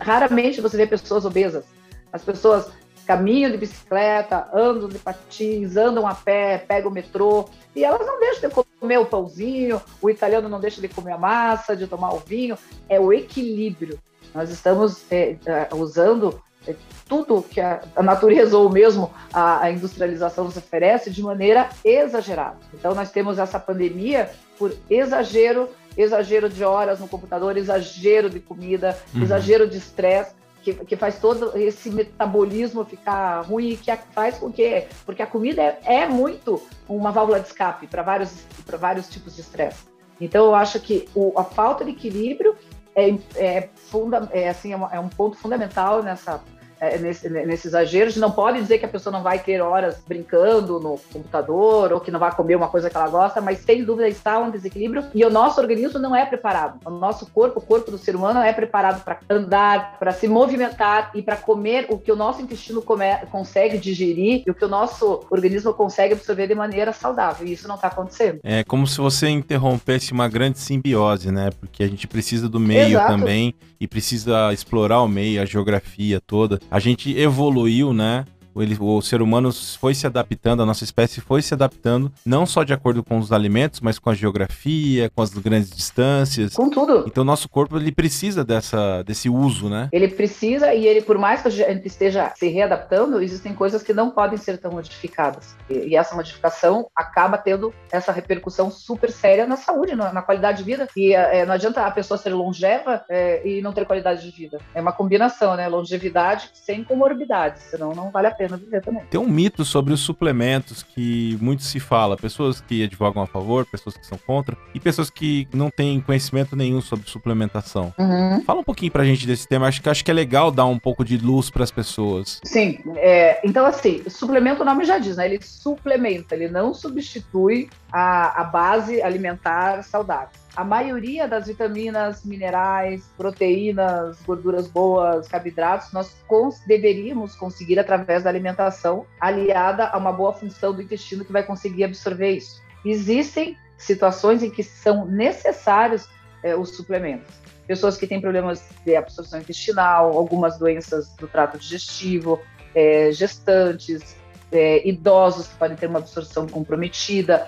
raramente você vê pessoas obesas. As pessoas caminham de bicicleta, andam de patins, andam a pé, pegam o metrô, e elas não deixam de comer o pãozinho, o italiano não deixa de comer a massa, de tomar o vinho, é o equilíbrio. Nós estamos é, é usando é tudo que a, a, natureza ou mesmo a, a, industrialização nos oferece de maneira exagerada. Então nós temos essa pandemia por exagero, exagero de horas no computador, exagero de comida, uhum. exagero de estresse. Que, que, faz todo esse metabolismo ficar ruim e que faz com que. Porque a comida é, é muito uma válvula de escape para vários, vários tipos de estresse. Então, eu acho que o, a falta de equilíbrio é, é, funda, é, assim, é, é um ponto fundamental nessa é, nesse, nesse exagero, não pode dizer que a pessoa não vai ter horas brincando no computador ou que não vai comer uma coisa que ela gosta, mas sem dúvida está um desequilíbrio e o nosso organismo não é preparado. O nosso corpo, o corpo do ser humano é preparado para andar, para se movimentar e para comer o que o nosso intestino come, consegue digerir e o que o nosso organismo consegue absorver de maneira saudável. E isso não está acontecendo. É como se você interrompesse uma grande simbiose, né? Porque a gente precisa do meio Exato. também e precisa explorar o meio, a geografia toda a gente evoluiu, né? Ele, o ser humano foi se adaptando, a nossa espécie foi se adaptando, não só de acordo com os alimentos, mas com a geografia, com as grandes distâncias. Com tudo. Então, o nosso corpo ele precisa dessa, desse uso, né? Ele precisa, e ele, por mais que a gente esteja se readaptando, existem coisas que não podem ser tão modificadas. E, e essa modificação acaba tendo essa repercussão super séria na saúde, na, na qualidade de vida. E é, não adianta a pessoa ser longeva é, e não ter qualidade de vida. É uma combinação, né? Longevidade sem comorbidades, senão não vale a pena pena viver também. Tem um mito sobre os suplementos que muito se fala, pessoas que advogam a favor, pessoas que são contra, e pessoas que não têm conhecimento nenhum sobre suplementação. Uhum. Fala um pouquinho pra gente desse tema, acho que acho que é legal dar um pouco de luz para as pessoas. Sim, é, então assim, suplemento o nome já diz, né? Ele suplementa, ele não substitui a, a base alimentar saudável a maioria das vitaminas, minerais, proteínas, gorduras boas, carboidratos, nós cons deveríamos conseguir através da alimentação, aliada a uma boa função do intestino que vai conseguir absorver isso. Existem situações em que são necessários é, os suplementos. Pessoas que têm problemas de absorção intestinal, algumas doenças do trato digestivo, é, gestantes, é, idosos que podem ter uma absorção comprometida,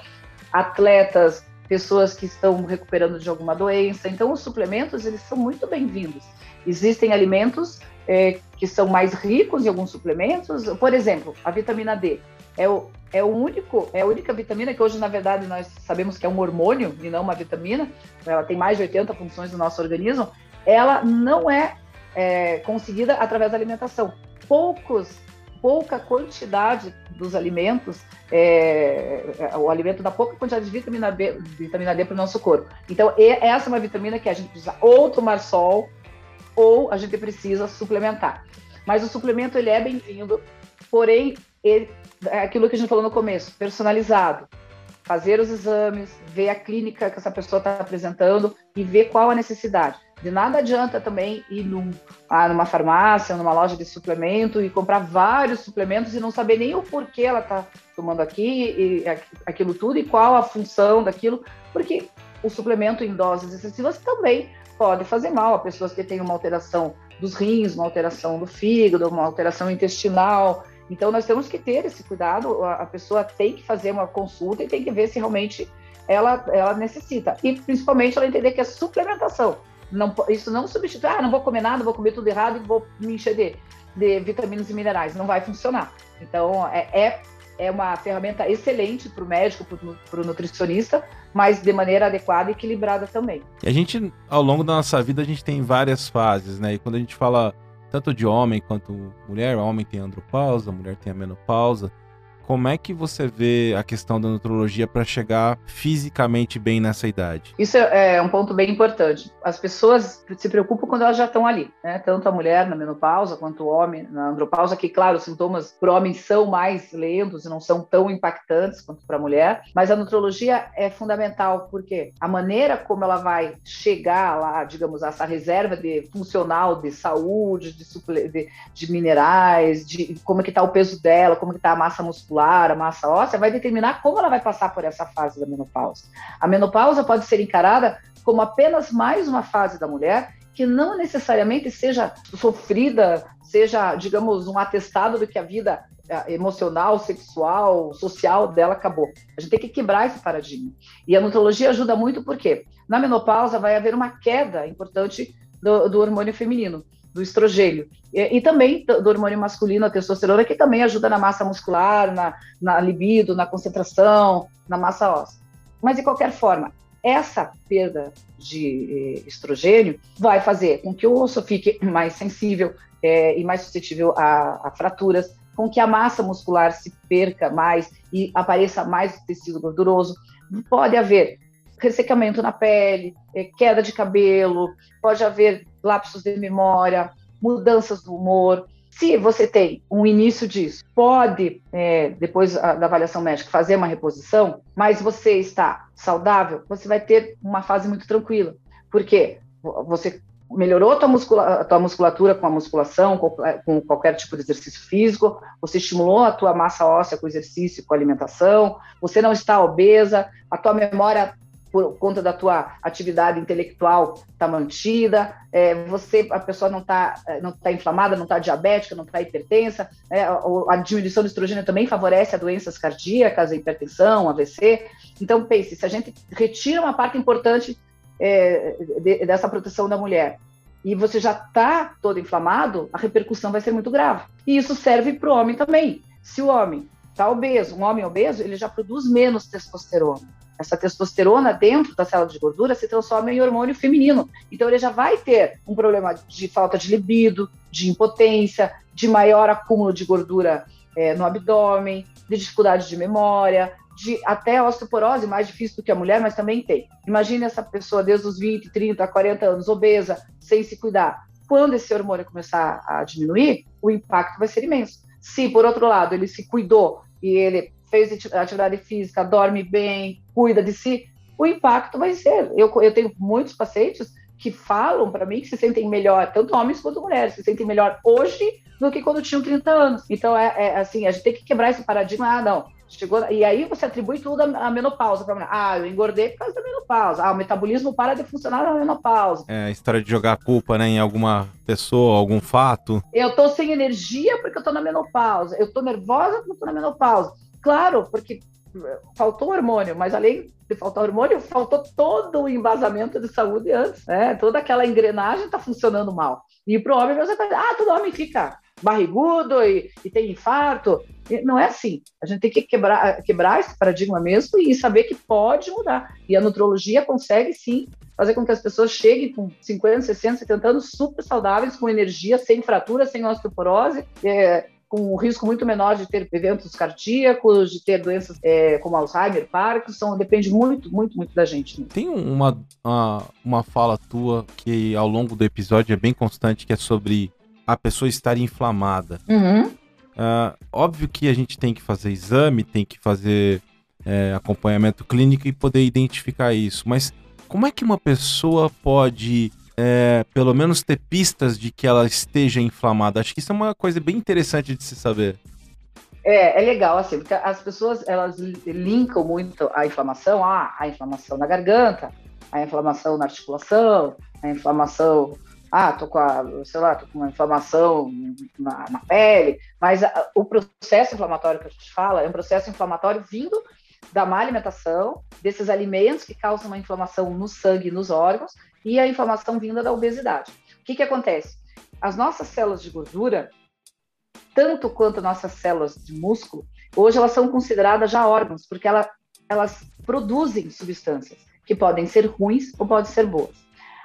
atletas pessoas que estão recuperando de alguma doença. Então, os suplementos eles são muito bem-vindos. Existem alimentos é, que são mais ricos em alguns suplementos. Por exemplo, a vitamina D é o, é o único, é a única vitamina que hoje, na verdade, nós sabemos que é um hormônio e não uma vitamina. Ela tem mais de 80 funções no nosso organismo. Ela não é, é conseguida através da alimentação. Poucos pouca quantidade dos alimentos, é, é, o alimento dá pouca quantidade de vitamina B, vitamina D para o nosso corpo. Então, essa é uma vitamina que a gente precisa ou tomar sol, ou a gente precisa suplementar. Mas o suplemento ele é bem-vindo, porém, ele, é aquilo que a gente falou no começo, personalizado. Fazer os exames, ver a clínica que essa pessoa está apresentando e ver qual a necessidade. De nada adianta também ir num, ah, numa farmácia, numa loja de suplemento e comprar vários suplementos e não saber nem o porquê ela está tomando aqui, e aquilo tudo e qual a função daquilo, porque o suplemento em doses excessivas também pode fazer mal a pessoas que têm uma alteração dos rins, uma alteração do fígado, uma alteração intestinal. Então, nós temos que ter esse cuidado. A pessoa tem que fazer uma consulta e tem que ver se realmente ela, ela necessita. E, principalmente, ela entender que a suplementação não, isso não substitui, ah, não vou comer nada, vou comer tudo errado e vou me encher de, de vitaminas e minerais. Não vai funcionar. Então, é, é, é uma ferramenta excelente para o médico, para o nutricionista, mas de maneira adequada e equilibrada também. E a gente, ao longo da nossa vida, a gente tem várias fases, né? E quando a gente fala tanto de homem quanto mulher, o homem tem andropausa, a mulher tem a menopausa. Como é que você vê a questão da nutrologia para chegar fisicamente bem nessa idade? Isso é, é um ponto bem importante. As pessoas se preocupam quando elas já estão ali, né? Tanto a mulher na menopausa quanto o homem na andropausa, que claro, os sintomas para o homem são mais lentos e não são tão impactantes quanto para a mulher, mas a nutrologia é fundamental porque a maneira como ela vai chegar lá, digamos, essa reserva de funcional de saúde, de, de, de minerais, de como é que está o peso dela, como que está a massa muscular muscular, a massa óssea, vai determinar como ela vai passar por essa fase da menopausa. A menopausa pode ser encarada como apenas mais uma fase da mulher que não necessariamente seja sofrida, seja, digamos, um atestado de que a vida eh, emocional, sexual, social dela acabou. A gente tem que quebrar esse paradigma. E a nutrologia ajuda muito porque na menopausa vai haver uma queda importante do, do hormônio feminino do estrogênio. E, e, também do hormônio masculino, a testosterona, que também ajuda na massa muscular, na, na libido, na concentração, na massa óssea. Mas, de qualquer forma, essa perda de eh, estrogênio vai fazer com que o osso fique mais sensível é, e mais suscetível a, a, fraturas, com que a massa muscular se perca mais e apareça mais tecido gorduroso. Pode haver ressecamento na pele, é, queda de cabelo, pode haver lapsos de memória, mudanças do humor. Se você tem um início disso, pode, é, depois da avaliação médica, fazer uma reposição, mas você está saudável, você vai ter uma fase muito tranquila. Porque você melhorou a tua, muscula tua musculatura com a musculação, com, com, qualquer tipo de exercício físico, você estimulou a tua massa óssea com exercício, com alimentação, você não está obesa, a tua memória por conta da tua atividade intelectual está mantida, é, você a pessoa não está é, não tá inflamada, não está diabética, não está hipertensa, é, a, a, diminuição do estrogênio também favorece a doenças cardíacas, a hipertensão, AVC. Então pense, se a gente retira uma parte importante é, de, dessa proteção da mulher e você já está todo inflamado, a repercussão vai ser muito grave. E isso serve para o homem também. Se o homem está obeso, um homem obeso, ele já produz menos testosterona essa testosterona dentro da célula de gordura se transforma em hormônio feminino. Então ele já vai ter um problema de falta de libido, de impotência, de maior acúmulo de gordura é, no abdômen, de dificuldade de memória, de até osteoporose, mais difícil do que a mulher, mas também tem. Imagine essa pessoa desde os 20, 30, 40 anos, obesa, sem se cuidar. Quando esse hormônio começar a diminuir, o impacto vai ser imenso. Se, por outro lado, ele se cuidou e ele fez atividade física, dorme bem, cuida de si, o impacto vai ser. Eu, eu tenho muitos pacientes que falam para mim que se sentem melhor, tanto homens quanto mulheres, se sentem melhor hoje do que quando tinham 30 anos. Então, é, é assim, a gente tem que quebrar esse paradigma. Ah, não, chegou. E aí você atribui tudo à menopausa. Pra ah, eu engordei por causa da menopausa. Ah, o metabolismo para de funcionar na menopausa. É, a história de jogar a culpa né, em alguma pessoa, algum fato. Eu tô sem energia porque eu tô na menopausa. Eu tô nervosa porque eu tô na menopausa. Claro, porque faltou hormônio, mas além de faltar hormônio, faltou todo o embasamento de saúde antes, né? Toda aquela engrenagem está funcionando mal. E para o homem, você fala, ah, todo homem fica barrigudo e, e, tem infarto. Não é assim. A gente tem que quebrar, quebrar esse paradigma mesmo e saber que pode mudar. E a nutrologia consegue sim fazer com que as pessoas cheguem com 50, 60, 70 anos super saudáveis, com energia, sem fratura, sem osteoporose. É, com um risco muito menor de ter eventos cardíacos, de ter doenças é, como Alzheimer, Parkinson, depende muito, muito, muito da gente. Tem uma, uma, uma fala tua que ao longo do episódio é bem constante, que é sobre a pessoa estar inflamada. Uhum. Uh, óbvio que a gente tem que fazer exame, tem que fazer é, acompanhamento clínico e poder identificar isso, mas como é que uma pessoa pode é, pelo menos ter pistas de que ela esteja inflamada. Acho que isso é uma coisa bem interessante de se saber. É, é legal, assim, porque as pessoas, elas linkam muito a inflamação, ah, a inflamação na garganta, a inflamação na articulação, a inflamação, ah, tô com a, sei lá, tô com uma inflamação na, na pele, mas a, o processo inflamatório que a gente fala é um processo inflamatório vindo da má alimentação, desses alimentos que causam uma inflamação no sangue e nos órgãos, e a inflamação vinda da obesidade. O que, que acontece? As nossas células de gordura, tanto quanto nossas células de músculo, hoje elas são consideradas já órgãos, porque ela, elas produzem substâncias que podem ser ruins ou podem ser boas.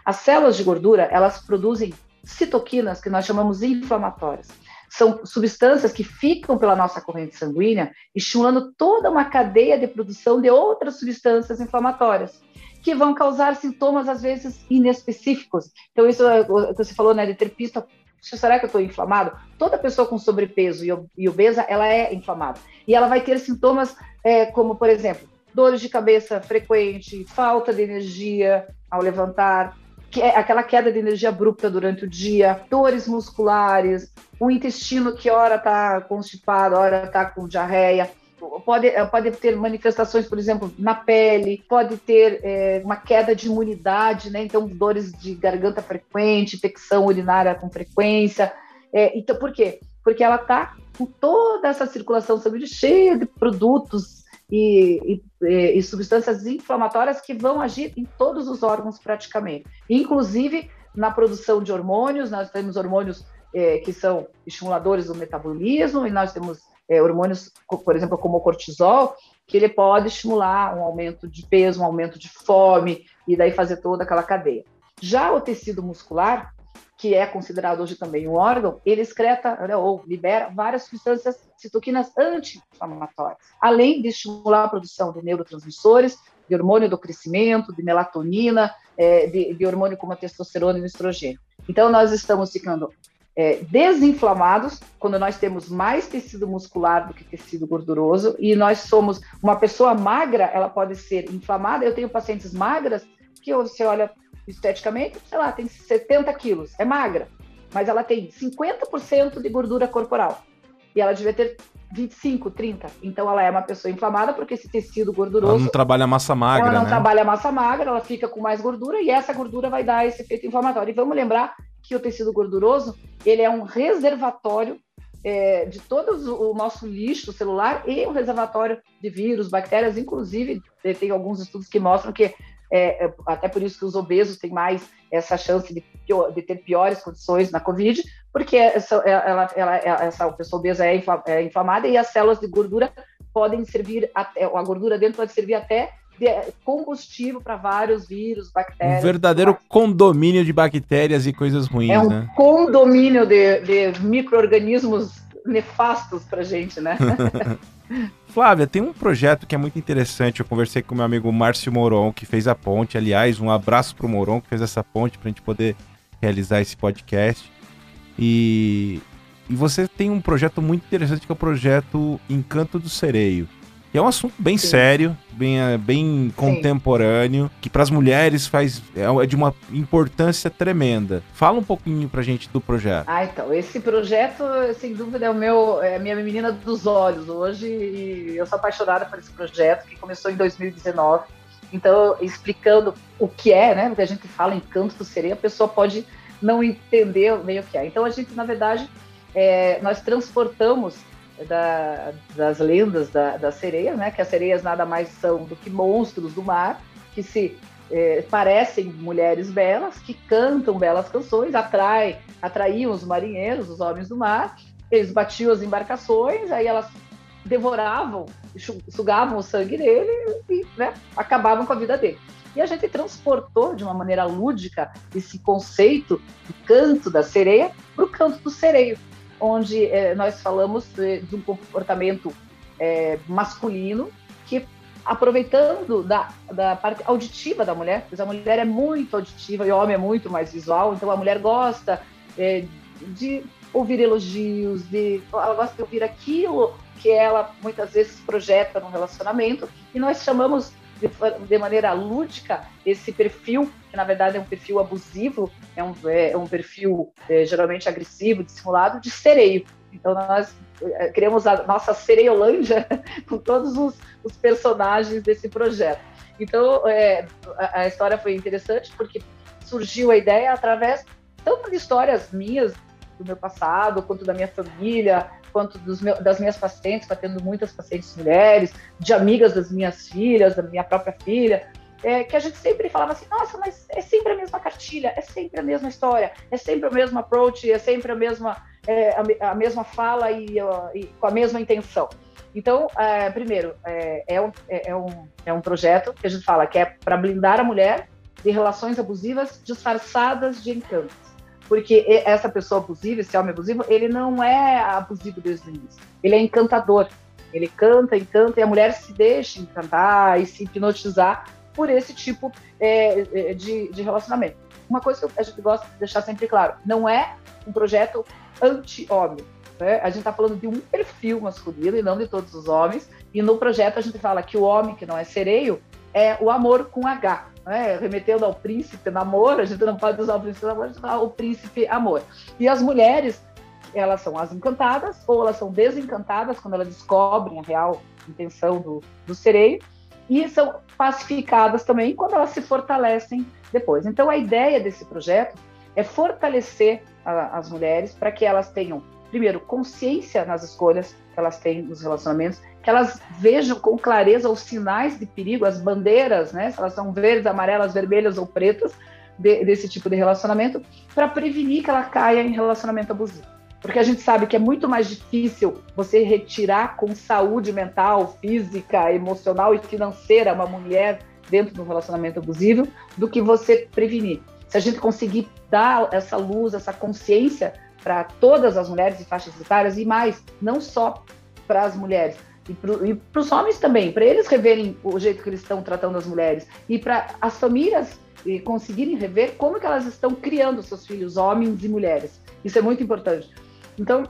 As células de gordura, elas produzem citoquinas que nós chamamos inflamatórias. São substâncias que ficam pela nossa corrente sanguínea, estimulando toda uma cadeia de produção de outras substâncias inflamatórias que vão causar sintomas, às vezes, inespecíficos. Então, isso o que você falou, né, de ter pista, será que eu estou inflamado? Toda pessoa com sobrepeso e obesa, ela é inflamada. E ela vai ter sintomas é, como, por exemplo, dores de cabeça frequente, falta de energia ao levantar, que é aquela queda de energia abrupta durante o dia, dores musculares, o intestino que ora está constipado, ora está com diarreia pode, eh, pode ter manifestações, por exemplo, na pele, pode ter é, uma queda de imunidade, né? Então, dores de garganta frequente, infecção urinária com frequência. É, então, por quê? Porque ela está com toda essa circulação sanguínea cheia de produtos e, e, e, substâncias inflamatórias que vão agir em todos os órgãos praticamente, inclusive na produção de hormônios. Nós temos hormônios é, que são estimuladores do metabolismo e nós temos é, hormônios, por exemplo, como o cortisol, que ele pode estimular um aumento de peso, um aumento de fome, e daí fazer toda aquela cadeia. Já o tecido muscular, que é considerado hoje também um órgão, ele excreta né, ou libera várias substâncias citoquinas anti-inflamatórias, além de estimular a produção de neurotransmissores, de hormônio do crescimento, de melatonina, é, de, de hormônio como a testosterona e o estrogênio. Então, nós estamos ficando é, desinflamados, quando nós temos mais tecido muscular do que tecido gorduroso, e nós somos uma pessoa magra, ela pode ser inflamada. Eu tenho pacientes magras que você olha esteticamente, sei lá, tem 70 quilos, é magra, mas ela tem 50% de gordura corporal. E ela devia ter 25, 30. Então ela é uma pessoa inflamada porque esse tecido gorduroso. Ela não trabalha massa magra. Ela não né? trabalha massa magra, ela fica com mais gordura e essa gordura vai dar esse efeito inflamatório. E vamos lembrar que o tecido gorduroso ele é um reservatório é, de todo o nosso lixo celular e um reservatório de vírus, bactérias, inclusive tem alguns estudos que mostram que é, é, até por isso que os obesos têm mais essa chance de, de ter piores condições na Covid, porque essa, ela, ela, essa pessoa obesa é, é inflamada e as células de gordura podem servir, até, a gordura dentro pode servir até combustível para vários vírus, bactérias. Um verdadeiro condomínio de bactérias e coisas ruins, é um né? condomínio de, de micro-organismos nefastos pra gente, né? Flávia, tem um projeto que é muito interessante. Eu conversei com meu amigo Márcio Moron, que fez a ponte. Aliás, um abraço pro Moron, que fez essa ponte pra gente poder realizar esse podcast. E, e você tem um projeto muito interessante que é o projeto Encanto do Sereio. E é um assunto bem Sim. sério, bem, eh, bem contemporâneo, que para as mulheres faz é, é de uma importância tremenda. Fala um pouquinho pra gente do projeto. Ah, então, esse projeto, sem dúvida, é o meu, é a minha menina dos olhos hoje, e eu sou apaixonada por esse projeto que começou em 2019. Então, explicando o que é, né? Porque a gente fala em canto do sereia, a pessoa pode não entender bem o que é. Então, a gente, na verdade, é, nós transportamos da, das lendas da, das sereias, né? Que as sereias nada mais são do que monstros do mar que se é, parecem mulheres belas, que cantam belas canções, atrai, atraíam os marinheiros, os homens do mar. Eles batiam as embarcações, aí elas devoravam, sugavam o sangue dele e né, acabavam com a vida dele. E a gente transportou de uma maneira lúdica esse conceito do canto da sereia para o canto do sereio onde é, nós falamos de, de um comportamento é, masculino que aproveitando da, da parte auditiva da mulher, pois a mulher é muito auditiva e o homem é muito mais visual, então a mulher gosta é, de ouvir elogios, de, ela gosta de ouvir aquilo que ela muitas vezes projeta no relacionamento, e nós chamamos de, de, maneira lúdica esse perfil, que na verdade é um perfil abusivo, é um, é um perfil é, geralmente agressivo, dissimulado, de sereio. Então nós é, criamos a nossa Sereiolândia com todos os, os, personagens desse projeto. Então é, a, a história foi interessante porque surgiu a ideia através tanto de histórias minhas do meu passado, quanto da minha família, quanto meu, das minhas pacientes, tendo muitas pacientes mulheres, de amigas das minhas filhas, da minha própria filha, é, que a gente sempre falava assim, nossa, mas é sempre a mesma cartilha, é sempre a mesma história, é sempre o mesmo approach, é sempre a mesma, é, a, a, mesma fala e, e, com a mesma intenção. Então, é, primeiro, é, é, um, é, é, um, é um projeto que a gente fala que é para blindar a mulher de relações abusivas disfarçadas de encanto porque essa pessoa abusiva, esse homem abusivo, ele não é abusivo desde o início. Ele é encantador. Ele canta, encanta, e a mulher se deixa encantar e se hipnotizar por esse tipo é, é, de, de relacionamento. Uma coisa que a gente gosta de deixar sempre claro: não é um projeto anti-homem. Né? A gente está falando de um perfil masculino e não de todos os homens. E no projeto a gente fala que o homem que não é sereio é o amor com H né, remetendo ao príncipe namoro, a gente não pode usar o príncipe namoro, a gente fala o príncipe amor. E as mulheres, elas são as encantadas, ou elas são desencantadas quando elas descobrem a real intenção do, do sereio, e são pacificadas também quando elas se fortalecem depois. Então, a ideia desse projeto é fortalecer a, as mulheres para que elas tenham, primeiro, consciência nas escolhas que elas têm nos relacionamentos que elas vejam com clareza os sinais de perigo, as bandeiras, né? Se elas são verdes, amarelas, vermelhas ou pretas de, desse tipo de relacionamento, para prevenir que ela caia em relacionamento abusivo. Porque a gente sabe que é muito mais difícil você retirar com saúde mental, física, emocional e financeira uma mulher dentro do relacionamento abusivo do que você prevenir. Se a gente conseguir dar essa luz, essa consciência para todas as mulheres de faixas etárias e mais, não só para as mulheres, e para os homens também, para eles reverem o jeito que eles estão tratando as mulheres e para as famílias conseguirem rever como que elas estão criando seus filhos, homens e mulheres. Isso é muito importante. Então,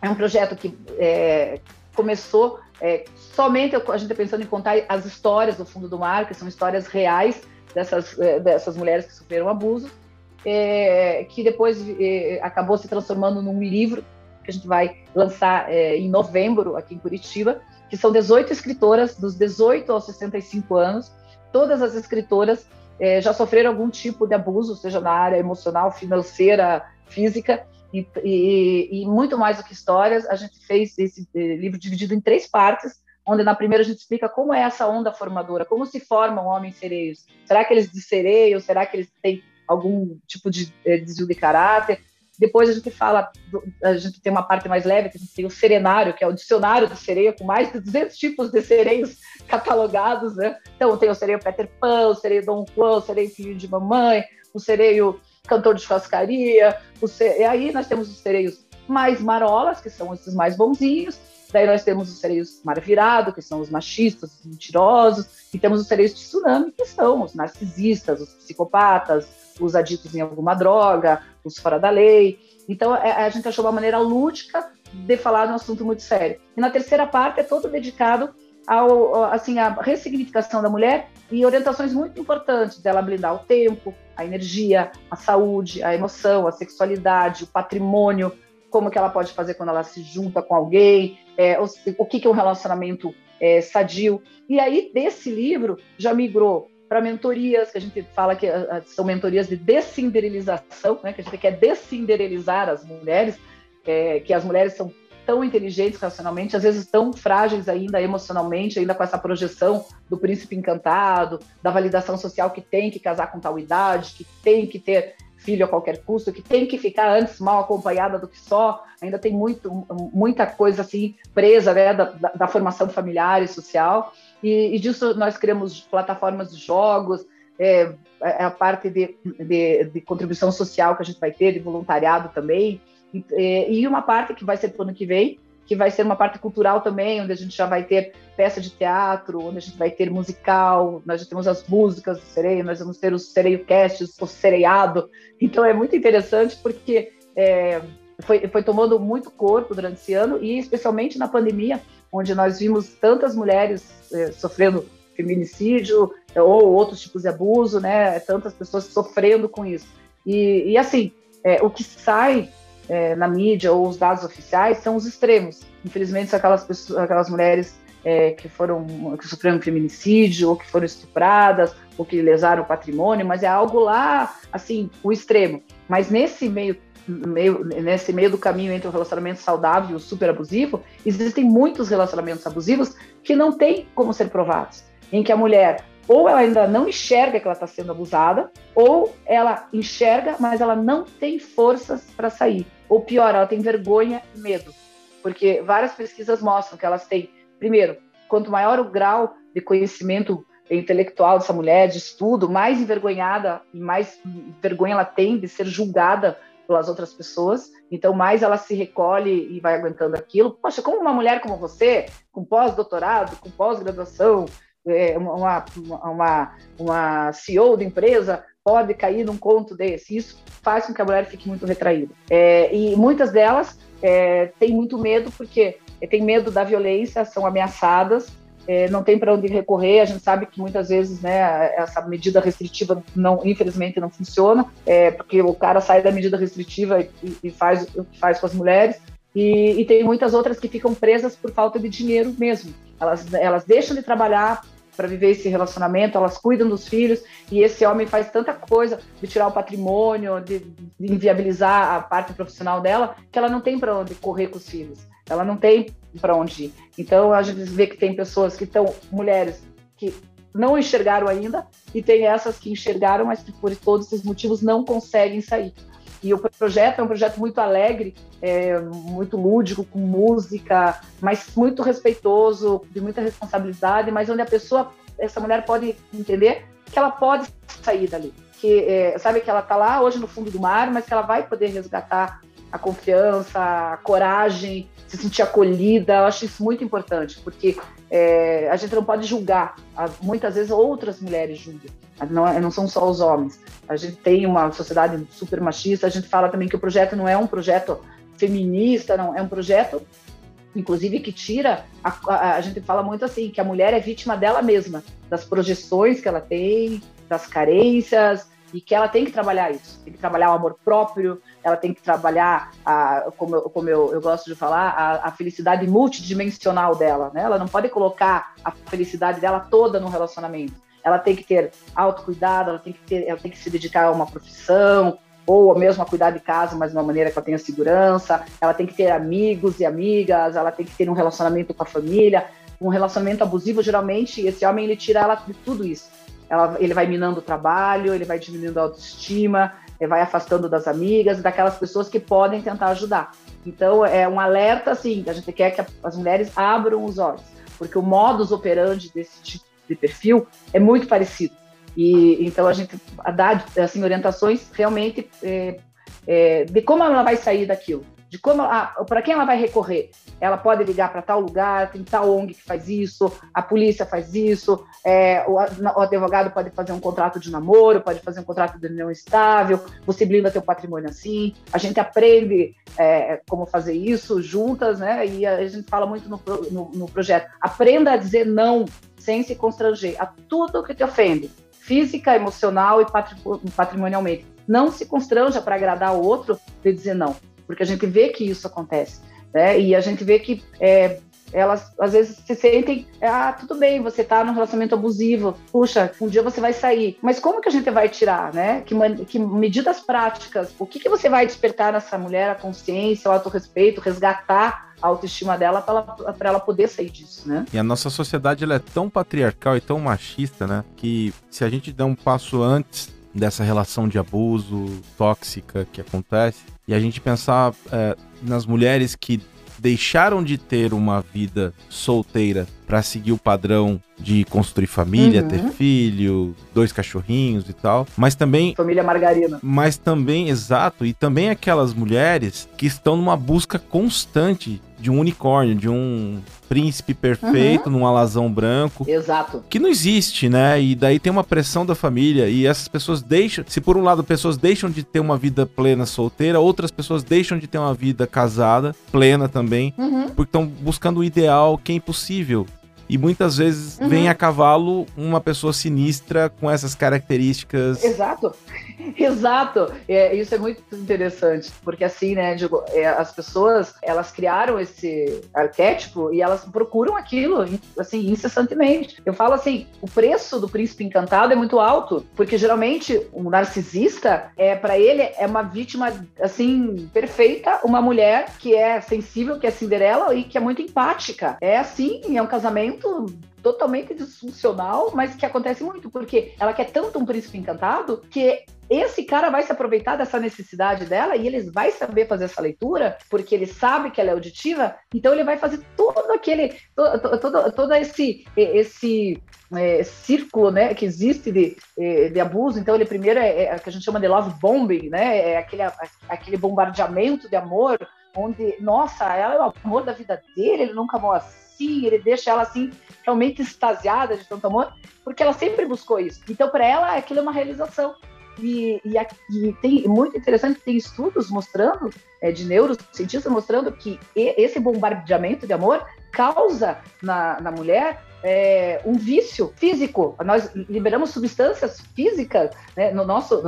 é um projeto que é, começou é, somente a gente está pensando em contar as histórias do fundo do mar, que são histórias reais dessas, é, dessas mulheres que sofreram abuso, é, que depois é, acabou se transformando num livro que a gente vai lançar é, em novembro aqui em Curitiba, que são 18 escritoras dos 18 aos 65 anos. Todas as escritoras é, já sofreram algum tipo de abuso, seja na área emocional, financeira, física, e, e, e muito mais do que histórias. A gente fez esse é, livro dividido em três partes, onde na primeira a gente explica como é essa onda formadora, como se formam homens sereios. Será que eles de sereio? Será que eles têm algum tipo de desvio de caráter? Depois a gente fala, a gente tem uma parte mais leve, que a gente tem o serenário, que é o dicionário de sereia, com mais de 200 tipos de sereios catalogados, né? Então tem o sereio Peter Pan, o sereio Dom Juan, o sereio Filho de Mamãe, o sereio Cantor de Churrascaria, o e aí nós temos os sereios mais marolas, que são esses mais bonzinhos, daí nós temos os sereios mar virado, que são os machistas, os mentirosos, e temos os sereios de tsunami, que são os narcisistas, os psicopatas, os aditos em alguma droga, os fora da lei. Então, é, a gente achou uma maneira lúdica de falar de um assunto muito sério. E na terceira parte é todo dedicado ao, assim, à ressignificação da mulher e orientações muito importantes dela blindar o tempo, a energia, a saúde, a emoção, a sexualidade, o patrimônio, como que ela pode fazer quando ela se junta com alguém, é, o, o, que, que é um relacionamento é, sadio. E aí, desse livro, já migrou para mentorias, que a gente fala que são mentorias de descinderelização, né, que a gente quer descinderelizar as mulheres, é, que as mulheres são tão inteligentes racionalmente, às vezes tão frágeis ainda emocionalmente, ainda com essa projeção do príncipe encantado, da validação social que tem que casar com tal idade, que tem que ter filho a qualquer custo, que tem que ficar antes mal acompanhada do que só, ainda tem muito, muita coisa assim presa né, da, da, da formação familiar e social, e, e, disso nós criamos plataformas de jogos, é, é a parte de, de, de contribuição social que a gente vai ter, de voluntariado também, e, e uma parte que vai ser para o ano que vem, que vai ser uma parte cultural também, onde a gente já vai ter peça de teatro, onde a gente vai ter musical, nós já temos as músicas do Sereio, nós vamos ter os Sereio Casts, o Sereiado. Então é muito interessante porque é, foi, foi tomando muito corpo durante esse ano e especialmente na pandemia, onde nós vimos tantas mulheres é, sofrendo feminicídio ou outros tipos de abuso, né? Tantas pessoas sofrendo com isso. E, e assim, é, o que sai é, na mídia ou os dados oficiais são os extremos. Infelizmente, são aquelas, pessoas, aquelas mulheres é, que foram que sofreram feminicídio ou que foram estupradas ou que lesaram o patrimônio, mas é algo lá, assim, o extremo. Mas nesse meio, meio nesse meio do caminho entre o relacionamento saudável e o super abusivo, existem muitos relacionamentos abusivos que não têm como ser provados, em que a mulher ou ela ainda não enxerga que ela está sendo abusada, ou ela enxerga, mas ela não tem forças para sair. Ou pior, ela tem vergonha e medo. Porque várias pesquisas mostram que elas têm, primeiro, quanto maior o grau de conhecimento intelectual dessa mulher, de estudo, mais envergonhada e mais vergonha ela tem de ser julgada pelas outras pessoas. Então, mais ela se recolhe e vai aguentando aquilo. Poxa, como uma mulher como você, com pós-doutorado, com pós-graduação, é, uma, uma, uma CEO de empresa pode cair num conto desse. Isso faz com que a mulher fique muito retraída. É, e muitas delas é, têm muito medo porque tem medo da violência, são ameaçadas, é, não tem para onde recorrer. A gente sabe que muitas vezes, né, essa medida restritiva não, infelizmente, não funciona, é, porque o cara sai da medida restritiva e, e faz o que faz com as mulheres. E, e, tem muitas outras que ficam presas por falta de dinheiro mesmo. Elas, elas deixam de trabalhar para viver esse relacionamento, elas cuidam dos filhos e esse homem faz tanta coisa de tirar o patrimônio, de, de inviabilizar a parte profissional dela, que ela não tem para onde correr com os filhos, ela não tem para onde ir. Então a gente vê que tem pessoas que estão, mulheres que não enxergaram ainda, e tem essas que enxergaram, mas que por todos esses motivos não conseguem sair. E o projeto é um projeto muito alegre, é, muito lúdico, com música, mas muito respeitoso, de muita responsabilidade, mas onde a pessoa, essa mulher pode entender que ela pode sair dali. Que é, sabe que ela está lá hoje no fundo do mar, mas que ela vai poder resgatar a confiança, a coragem, se sentir acolhida. Eu acho isso muito importante, porque é, a gente não pode julgar. Muitas vezes outras mulheres julgam, não, é, não são só os homens. A gente tem uma sociedade super machista. A gente fala também que o projeto não é um projeto feminista, não é um projeto, inclusive que tira. A, a, a gente fala muito assim que a mulher é vítima dela mesma, das projeções que ela tem, das carências e que ela tem que trabalhar isso, tem que trabalhar o amor próprio, ela tem que trabalhar, a, como, eu, como eu, eu gosto de falar, a, a, felicidade multidimensional dela, né? Ela não pode colocar a felicidade dela toda no relacionamento. Ela tem que ter autocuidado, ela tem que ter, ela tem que se dedicar a uma profissão, ou mesmo a cuidar de casa, mas de uma maneira que ela tenha segurança. Ela tem que ter amigos e amigas, ela tem que ter um relacionamento com a família. Um relacionamento abusivo, geralmente, esse homem ele tira ela de tudo isso ela, ele vai minando o trabalho, ele vai diminuindo a autoestima, vai afastando das amigas, daquelas pessoas que podem tentar ajudar. Então, é um alerta, assim, a gente quer que as mulheres abram os olhos, porque o modus operandi desse tipo de perfil é muito parecido. E então a gente dá assim, orientações realmente é, é, de como ela vai sair daquilo. De como para quem ela vai recorrer. Ela pode ligar para tal lugar, tem tal ONG que faz isso, a polícia faz isso, é, o, o, advogado pode fazer um contrato de namoro, pode fazer um contrato de união estável, você blinda teu patrimônio assim. A gente aprende é, como fazer isso juntas, né? E a gente fala muito no, no, no projeto. Aprenda a dizer não sem se constranger a tudo que te ofende, física, emocional e patrimonialmente. Não se constranja para agradar o outro de dizer não porque a gente vê que isso acontece. Né? E a gente vê que é, elas às vezes se sentem, ah, tudo bem, você está num relacionamento abusivo, puxa, um dia você vai sair. Mas como que a gente vai tirar, né? Que, que medidas práticas, o que, que você vai despertar nessa mulher, a consciência, o autorrespeito, resgatar a autoestima dela para ela poder sair disso, né? E a nossa sociedade ela é tão patriarcal e tão machista, né? Que se a gente der um passo antes dessa relação de abuso tóxica que acontece, e a gente pensar é, nas mulheres que deixaram de ter uma vida solteira para seguir o padrão de construir família, uhum. ter filho, dois cachorrinhos e tal, mas também família margarina. Mas também, exato, e também aquelas mulheres que estão numa busca constante de um unicórnio, de um príncipe perfeito uhum. num alazão branco. Exato. Que não existe, né? E daí tem uma pressão da família e essas pessoas deixam, se por um lado pessoas deixam de ter uma vida plena solteira, outras pessoas deixam de ter uma vida casada, plena também, uhum. porque estão buscando o ideal que é impossível. E muitas vezes uhum. vem a cavalo uma pessoa sinistra com essas características. Exato, exato. É, isso é muito interessante, porque assim, né, digo, é, as pessoas elas criaram esse arquétipo e elas procuram aquilo, assim, incessantemente. Eu falo assim, o preço do príncipe encantado é muito alto, porque geralmente o narcisista é para ele é uma vítima assim perfeita, uma mulher que é sensível, que é Cinderela e que é muito empática. É assim, é um casamento totalmente disfuncional, mas que acontece muito, porque ela quer tanto um príncipe encantado que esse cara vai se aproveitar dessa necessidade dela e ele vai saber fazer essa leitura, porque ele sabe que ela é auditiva, então ele vai fazer todo aquele, todo, todo, todo esse, esse é, círculo né, que existe de, é, de abuso. Então, ele primeiro é, é o que a gente chama de love bombing, né? É aquele, aquele bombardeamento de amor, onde, nossa, ela é o amor da vida dele, ele nunca amou assim assim, ele deixa ela assim realmente extasiada de tanto amor, porque ela sempre buscou isso. Então, para ela, aquilo é uma realização. E, e, e, tem muito interessante, tem estudos mostrando, é, de neurocientistas mostrando que esse bombardeamento de amor causa na, na mulher é, um vício físico. Nós liberamos substâncias físicas né, no nosso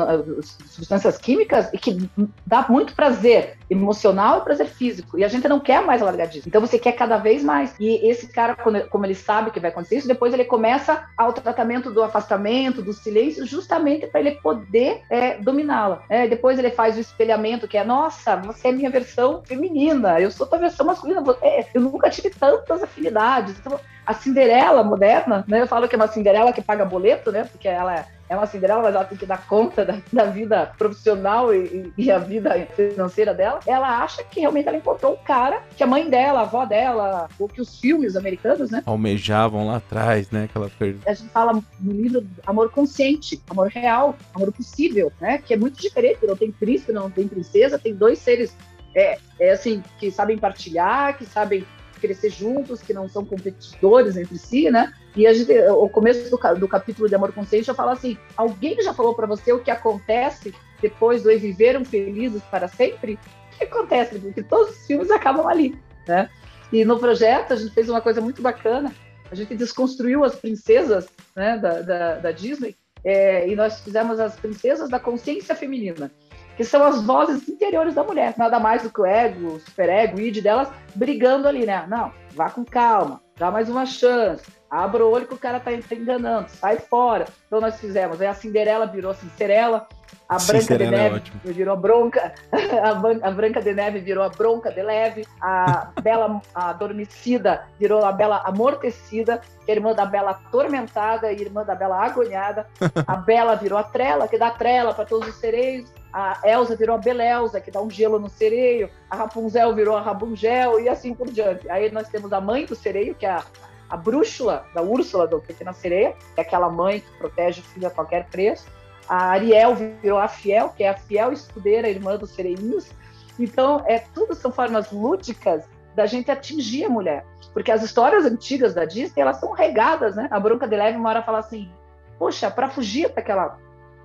substâncias químicas e que dá muito prazer emocional e prazer físico. E a gente não quer mais largar disso. Então você quer cada vez mais. E esse cara, como ele sabe que vai acontecer isso, depois ele começa ao tratamento do afastamento, do silêncio, justamente para ele poder é, dominá-la. É, depois ele faz o espelhamento, que é nossa, você é minha versão feminina, eu sou tua versão masculina. É, eu nunca tive tantas afinidades. Então, a Cinderela moderna, né? Eu falo que é uma Cinderela que paga boleto, né? Porque ela é, uma Cinderela, mas ela tem que dar conta da, da vida profissional e, e, a vida financeira dela. Ela acha que realmente ela encontrou o cara que a mãe dela, a avó dela, ou que os filmes americanos, né? Almejavam lá atrás, né? Aquela perda. A gente fala no livro amor consciente, amor real, amor possível, né? Que é muito diferente. Não tem príncipe, não tem princesa, tem dois seres é, é assim, que sabem partilhar, que sabem crescer juntos, que não são competidores entre si, né? E gente, o começo do, do capítulo de Amor Consciente já fala assim: alguém já falou para você o que acontece depois do e viveram felizes para sempre? O que acontece? Porque todos os filmes acabam ali, né? E no projeto a gente fez uma coisa muito bacana. A gente desconstruiu as princesas né, da, da, da Disney é, e nós fizemos as princesas da consciência feminina que são as vozes interiores da mulher, nada mais do que o ego, o superego, o id delas brigando ali, né? Não, vá com calma, dá mais uma chance, abra o olho que o cara tá, tá enganando, sai fora. Então nós fizemos, aí a Cinderela virou Cinderela, a Branca de é Neve é virou Bronca, a, Branca de Neve virou a Bronca de Leve, a Bela Adormecida virou a Bela Amortecida, que é irmã da Bela Atormentada e irmã da Bela Agoniada, a Bela virou a Trela, que dá trela para todos os sereios, a Elsa virou a Belelza, que dá um gelo no sereio, a Rapunzel virou a Rabungel e assim por diante. Aí nós temos a mãe do sereio, que é a, a brúxula da Úrsula, do Pequena Sereia, é aquela mãe que protege o filho a qualquer preço. A Ariel virou a Fiel, que é a fiel escudeira, irmã dos sereinhos. Então, é tudo são formas lúdicas da gente atingir a mulher. Porque as histórias antigas da Disney, elas são regadas, né? A Branca de Leve uma hora fala assim: "Poxa, para fugir daquela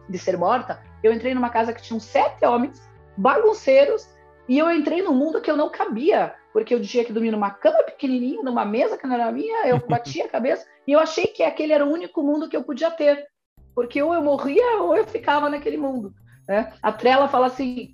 de ser morta, eu entrei numa casa que tinha sete homens bagunceiros e eu entrei num mundo que eu não cabia, porque eu tinha que dormir numa cama pequenininha, numa mesa que não era minha, eu batia a cabeça e eu achei que aquele era o único mundo que eu podia ter, porque ou eu morria ou eu ficava naquele mundo. Né? A Trela fala assim: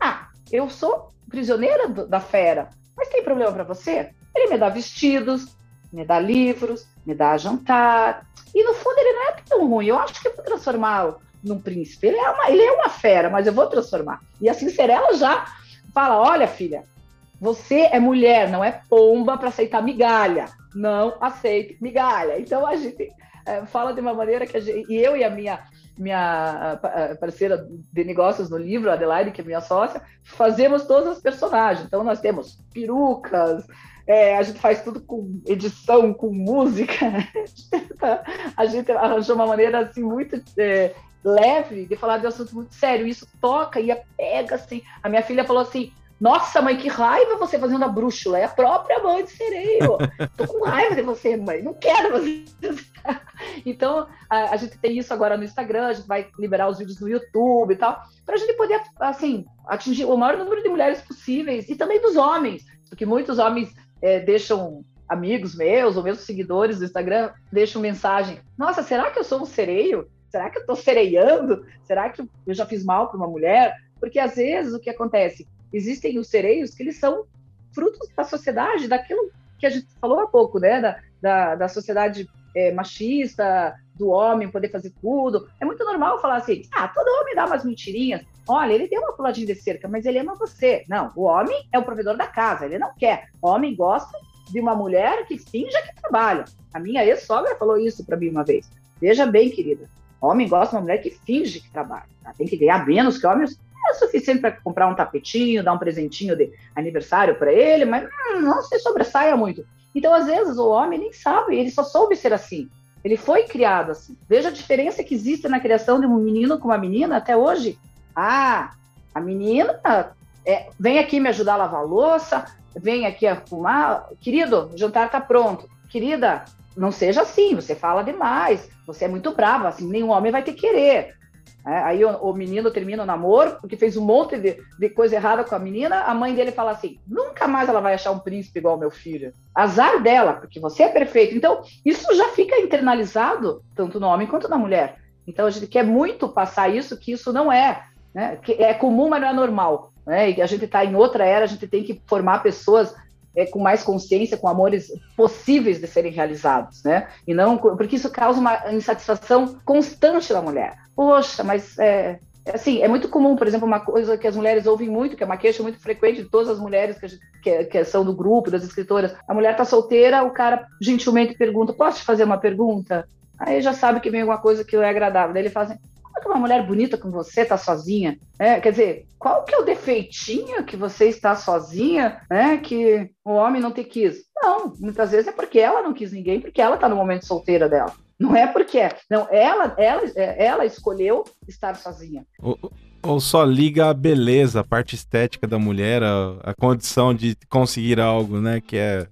Ah, eu sou prisioneira da fera, mas tem problema para você? Ele me dá vestidos, me dá livros, me dá jantar. E no fundo ele não é tão ruim. Eu acho que eu vou transformá-lo num príncipe. Ele é, uma, ele é uma fera, mas eu vou transformar. E a Cinderela já fala: olha, filha, você é mulher, não é pomba para aceitar migalha. Não aceite migalha. Então a gente é, fala de uma maneira que gente, e eu e a minha minha parceira de negócios no livro, Adelaide, que é minha sócia, fazemos todos os personagens. Então nós temos perucas, é, a gente faz tudo com edição, com música. a gente arranjou uma maneira assim muito é, leve de falar de um assunto muito sério. Isso toca e pega assim. A minha filha falou assim: Nossa, mãe, que raiva você fazendo a brúxula. É a própria mãe de sereio. Tô com raiva de você, mãe. Não quero você. então, a, a, gente tem isso agora no Instagram, a gente vai liberar os vídeos no YouTube e tal, para a gente poder, assim, atingir o maior número de mulheres possíveis e também dos homens, porque muitos homens é, deixam amigos meus ou mesmo seguidores do Instagram deixam mensagem: Nossa, será que eu sou um sereio? Será que eu estou sereiando? Será que eu já fiz mal para uma mulher? Porque às vezes o que acontece? Existem os sereios que eles são frutos da sociedade, daquilo que a gente falou há pouco, né? Da, da, da sociedade é, machista, do homem poder fazer tudo. É muito normal falar assim: ah, todo homem dá umas mentirinhas. Olha, ele deu uma puladinha de cerca, mas ele ama você. Não, o homem é o provedor da casa, ele não quer. O homem gosta de uma mulher que finja que trabalha. A minha ex-sogra falou isso para mim uma vez. Veja bem, querida, homem gosta de uma mulher que finge que trabalha. Tá? Tem que ganhar menos que homens. É suficiente para comprar um tapetinho, dar um presentinho de aniversário para ele, mas hum, não se sobressaia muito. Então, às vezes, o homem nem sabe, ele só soube ser assim. Ele foi criado assim. Veja a diferença que existe na criação de um menino com uma menina até hoje. Ah, a menina é, vem aqui me ajudar a lavar a louça, vem aqui a fumar. Querido, o jantar está pronto. Querida, não seja assim, você fala demais, você é muito brava, assim, nenhum homem vai te querer. É, aí o, o, menino termina o namoro, porque fez um monte de, de, coisa errada com a menina, a mãe dele fala assim: nunca mais ela vai achar um príncipe igual meu filho. Azar dela, porque você é perfeito. Então, isso já fica internalizado, tanto no homem quanto na mulher. Então, a gente quer muito passar isso, que isso não é. Né? Que é comum, mas não é normal. Né? E a gente está em outra era, a gente tem que formar pessoas é, com mais consciência, com amores possíveis de serem realizados, né? E não porque isso causa uma insatisfação constante da mulher. Poxa, mas é, é, assim, é muito comum, por exemplo, uma coisa que as mulheres ouvem muito, que é uma queixa muito frequente de todas as mulheres que, que, que são do grupo, das escritoras. A mulher está solteira, o cara gentilmente pergunta: Posso te fazer uma pergunta? Aí já sabe que vem alguma coisa que não é agradável. Daí ele fala assim: que uma mulher bonita com você está sozinha? É, quer dizer, qual que é o defeitinho que você está sozinha, né? Que o homem não te quis? Não, muitas vezes é porque ela não quis ninguém, porque ela está no momento solteira dela. Não é porque é. Não, ela, ela, ela escolheu estar sozinha. Ou, ou só liga a beleza, a parte estética da mulher, a, a condição de conseguir algo, né? Que é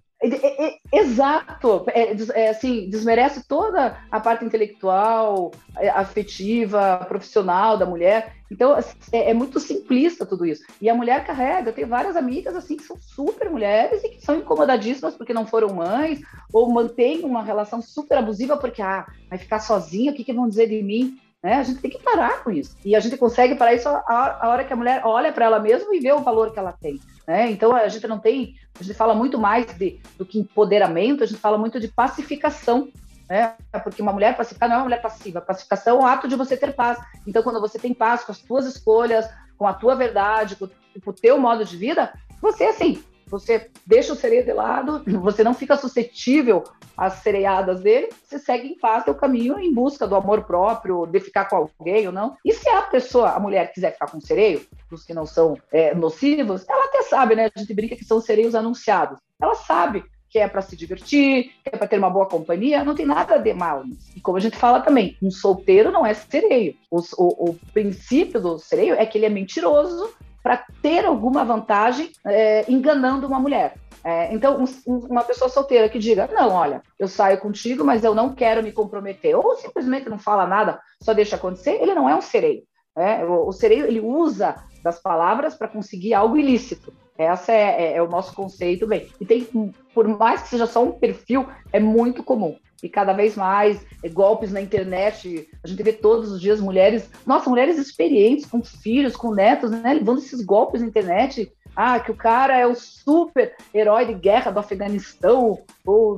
Exato, é, é, assim, desmerece toda a parte intelectual, é, afetiva, profissional da mulher. Então, assim, é, é, muito simplista tudo isso. E a mulher carrega, eu tenho várias amigas assim que são super mulheres e que são incomodadíssimas porque não foram mães, ou mantêm uma relação super abusiva porque, ah, vai ficar sozinha, o que, que vão dizer de mim? Né? A gente tem que parar com isso. E a gente consegue parar isso a, a hora que a mulher olha para ela mesma e vê o valor que ela tem. Né? Então a gente não tem, a gente fala muito mais de, do que empoderamento, a gente fala muito de pacificação. Né? Porque uma mulher pacificada não é uma mulher passiva. Pacificação é o ato de você ter paz. Então, quando você tem paz com as suas escolhas, com a tua verdade, com, com o teu modo de vida, você, assim, você deixa o sereio de lado, você não fica suscetível às sereiadas dele, você segue em paz seu caminho em busca do amor próprio, de ficar com alguém ou não. E se a pessoa, a mulher, quiser ficar com o sereio, os que não são é, nocivos, ela até sabe, né? A gente brinca que são sereios anunciados. Ela sabe que é para se divertir, que é para ter uma boa companhia, não tem nada de mal. E como a gente fala também, um solteiro não é sereio. O, o, o princípio do sereio é que ele é mentiroso para ter alguma vantagem é, enganando uma mulher. É, então, um, uma pessoa solteira que diga: Não, olha, eu saio contigo, mas eu não quero me comprometer, ou simplesmente não fala nada, só deixa acontecer, ele não é um sereio. Né? O, o sereio ele usa das palavras para conseguir algo ilícito. Essa é, é, é, o nosso conceito, bem. E tem, por mais que seja só um perfil, é muito comum. E cada vez mais é, golpes na internet. A gente vê todos os dias mulheres, nossa, mulheres experientes, com filhos, com netos, né? Levando esses golpes na internet. Ah, que o cara é o super herói de guerra do Afeganistão, ou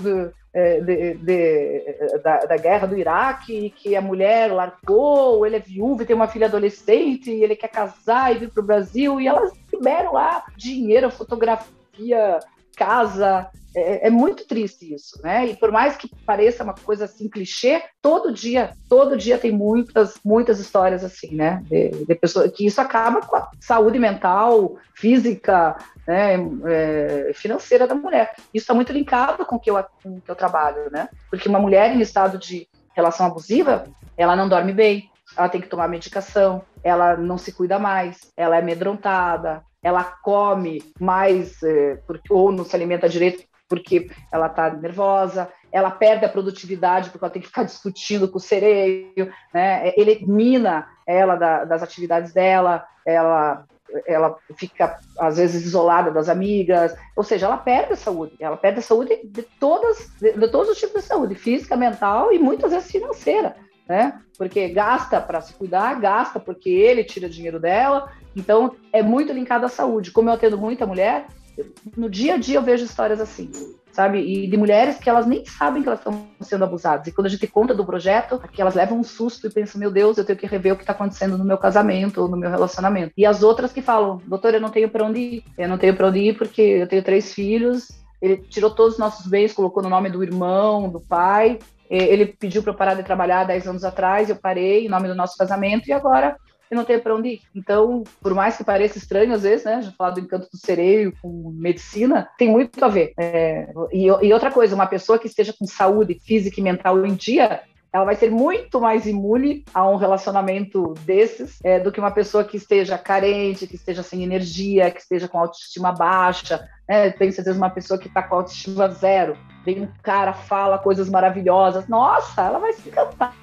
é, de, de, da, da, guerra do Iraque, que a mulher largou, ele é viúvo e tem uma filha adolescente, e ele quer casar e vir para o Brasil, e elas liberam lá dinheiro, fotografia, casa. É, é, muito triste isso, né? E por mais que pareça uma coisa assim clichê, todo dia, todo dia tem muitas, muitas histórias assim, né? De, de que isso acaba com a saúde mental, física, né? É, financeira da mulher. Isso está muito linkado com o que eu, com que eu trabalho, né? Porque uma mulher em estado de relação abusiva, ela não dorme bem, ela tem que tomar medicação, ela não se cuida mais, ela é amedrontada, ela come mais é, porque, ou não se alimenta direito porque ela está nervosa, ela perde a produtividade porque ela tem que ficar discutindo com o sereio, né? ele elimina ela da, das atividades dela, ela ela fica às vezes isolada das amigas, ou seja, ela perde a saúde, ela perde a saúde de todas, de, de todos os tipos de saúde, física, mental e muitas vezes financeira né? Porque gasta para se cuidar, gasta porque ele tira dinheiro dela. Então, é muito linkado à saúde. Como eu atendo muita mulher, no dia a dia eu vejo histórias assim, sabe? E de mulheres que elas nem sabem que elas estão sendo abusadas. E quando a gente conta do projeto, que elas levam um susto e pensam, meu Deus, eu tenho que rever o que está acontecendo no meu casamento ou no meu relacionamento. E as outras que falam, doutor, eu não tenho para onde ir. Eu não tenho para onde ir porque eu tenho três filhos. Ele tirou todos os nossos bens, colocou no nome do irmão, do pai, ele pediu para eu parar de trabalhar 10 anos atrás, eu parei em nome do nosso casamento e agora eu não tenho para onde ir. Então, por mais que pareça estranho às vezes, né, a gente fala do encanto do sereio com medicina, tem muito a ver. É, e, e outra coisa, uma pessoa que esteja com saúde física e mental em dia, ela vai ser muito mais imune a um relacionamento desses é, do que uma pessoa que esteja carente, que esteja sem energia, que esteja com autoestima baixa. Né? Pensa, às vezes, uma pessoa que está com autoestima zero. Vem um cara, fala coisas maravilhosas. Nossa, ela vai se encantar,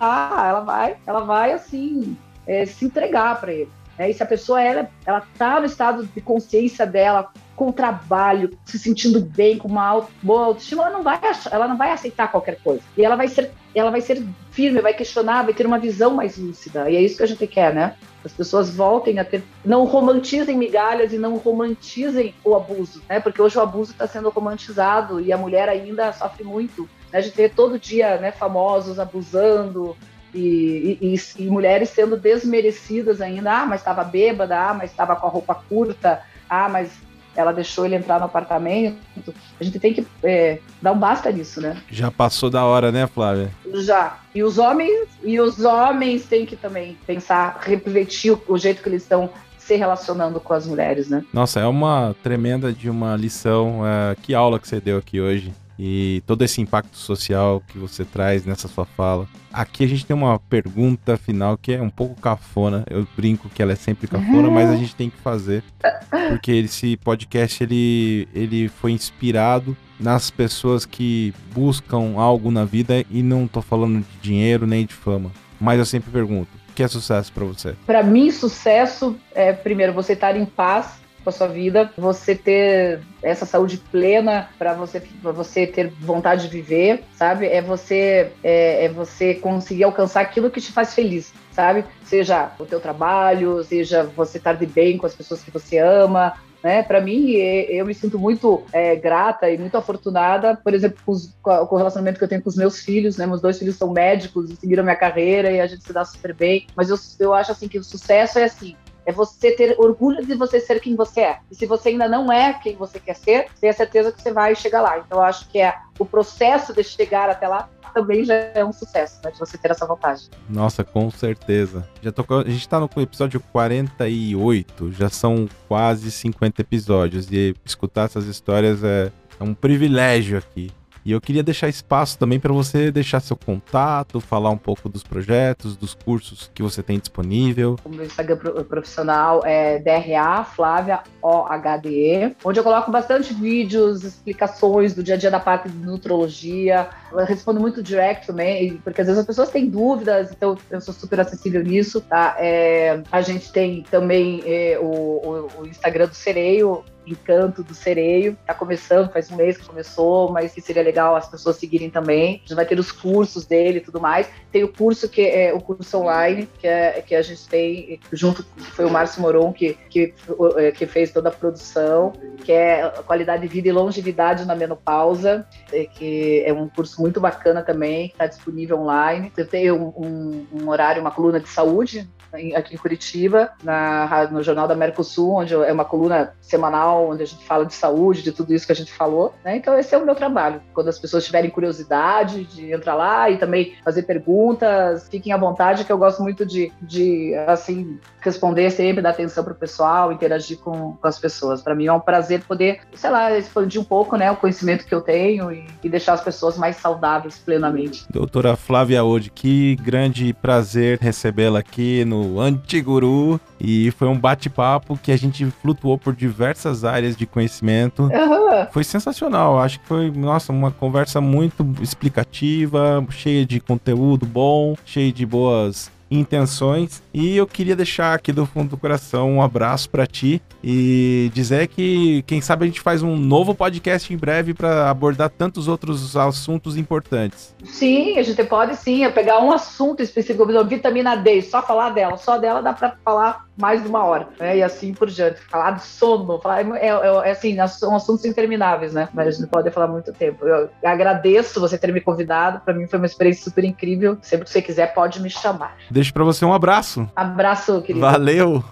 ela vai, ela vai assim, é, se entregar para ele. É, e se a pessoa ela, ela tá no estado de consciência dela, com trabalho, se sentindo bem, com uma auto, boa autoestima, ela não vai ela não vai aceitar qualquer coisa. E ela vai ser ela vai ser firme, vai questionar, vai ter uma visão mais lúcida. E é isso que a gente quer, né? As pessoas voltem a ter, não romantizem migalhas e não romantizem o abuso, né? Porque hoje o abuso está sendo romantizado e a mulher ainda sofre muito. Né? A gente vê todo dia, né, famosos abusando, e, e, e, mulheres sendo desmerecidas ainda. Ah, mas estava bêbada, ah, mas estava com a roupa curta, ah, mas ela deixou ele entrar no apartamento. A gente tem que é, dar um basta nisso, né? Já passou da hora, né, Flávia? Já. E os homens, e os homens têm que também pensar, refletir o, o jeito que eles estão se relacionando com as mulheres, né? Nossa, é uma tremenda de uma lição. É, que aula que você deu aqui hoje e todo esse impacto social que você traz nessa sua fala. Aqui a gente tem uma pergunta final que é um pouco cafona. Eu brinco que ela é sempre cafona, uhum. mas a gente tem que fazer porque esse podcast ele, ele foi inspirado nas pessoas que buscam algo na vida e não tô falando de dinheiro nem de fama. Mas eu sempre pergunto, o que é sucesso para você? Para mim, sucesso é primeiro você estar em paz com a sua vida, você ter essa saúde plena para você pra você ter vontade de viver, sabe? É você é, é, você conseguir alcançar aquilo que te faz feliz, sabe? Seja o teu trabalho, seja você estar de bem com as pessoas que você ama, né? Para mim, eu me sinto muito é, grata e muito afortunada, por exemplo, com, os, com, o relacionamento que eu tenho com os meus filhos, né? Meus dois filhos são médicos e seguiram minha carreira e a gente se dá super bem. Mas eu, eu acho assim que o sucesso é assim, é você ter orgulho de você ser quem você é. E se você ainda não é quem você quer ser, tenha certeza que você vai chegar lá. Então, eu acho que é o processo de chegar até lá também já é um sucesso, né? De você ter essa vontade. Nossa, com certeza. Já tô, a gente tá no episódio 48, já são quase 50 episódios. E escutar essas histórias é, é um privilégio aqui. E eu queria deixar espaço também para você deixar seu contato, falar um pouco dos projetos, dos cursos que você tem disponível. O meu Instagram profissional é DRA Flávia OHDE, onde eu coloco bastante vídeos, explicações do dia a dia da parte de nutrologia. Eu respondo muito direct também, porque às vezes as pessoas têm dúvidas, então eu sou super acessível nisso, tá? É, a gente tem também é, o, o, o Instagram do Sereio, Encanto do Sereio. Está começando, faz um mês que começou, mas que seria legal as pessoas seguirem também. A gente vai ter os cursos dele e tudo mais. Tem o curso que é o curso online, que, é, que a gente tem, junto foi o Márcio Moron que, que, é, que fez toda a produção, que é qualidade de vida e longevidade na menopausa, é, que é um curso muito bacana também, que está disponível online. Eu tenho um, um, um horário, uma coluna de saúde aqui em Curitiba, na, no Jornal da Mercosul, onde é uma coluna semanal, onde a gente fala de saúde, de tudo isso que a gente falou. Né? Então, esse é o meu trabalho. Quando as pessoas tiverem curiosidade de entrar lá e também fazer perguntas, fiquem à vontade, que eu gosto muito de, de assim, responder sempre, dar atenção para o pessoal, interagir com, com as pessoas. Para mim é um prazer poder, sei lá, expandir um pouco né, o conhecimento que eu tenho e, e deixar as pessoas mais saudáveis plenamente. Doutora Flávia Ode, que grande prazer recebê-la aqui no Antiguru e foi um bate-papo que a gente flutuou por diversas áreas de conhecimento. Uhum. Foi sensacional, acho que foi, nossa, uma conversa muito explicativa, cheia de conteúdo bom, cheia de boas intenções. E eu queria deixar aqui do fundo do coração um abraço para ti e dizer que, quem sabe, a gente faz um novo podcast em breve para abordar tantos outros assuntos importantes. Sim, a gente pode sim, é pegar um assunto específico, vitamina D, só falar dela, só dela dá para falar mais de uma hora, né? E assim por diante. Falar de sono, falar, é, é, é, assim, são assuntos intermináveis, né? Mas a gente pode falar muito tempo. Eu agradeço você ter me convidado, para mim foi uma experiência super incrível. Sempre que você quiser, pode me chamar. Deixo para você um abraço. Abraço, querido. Valeu!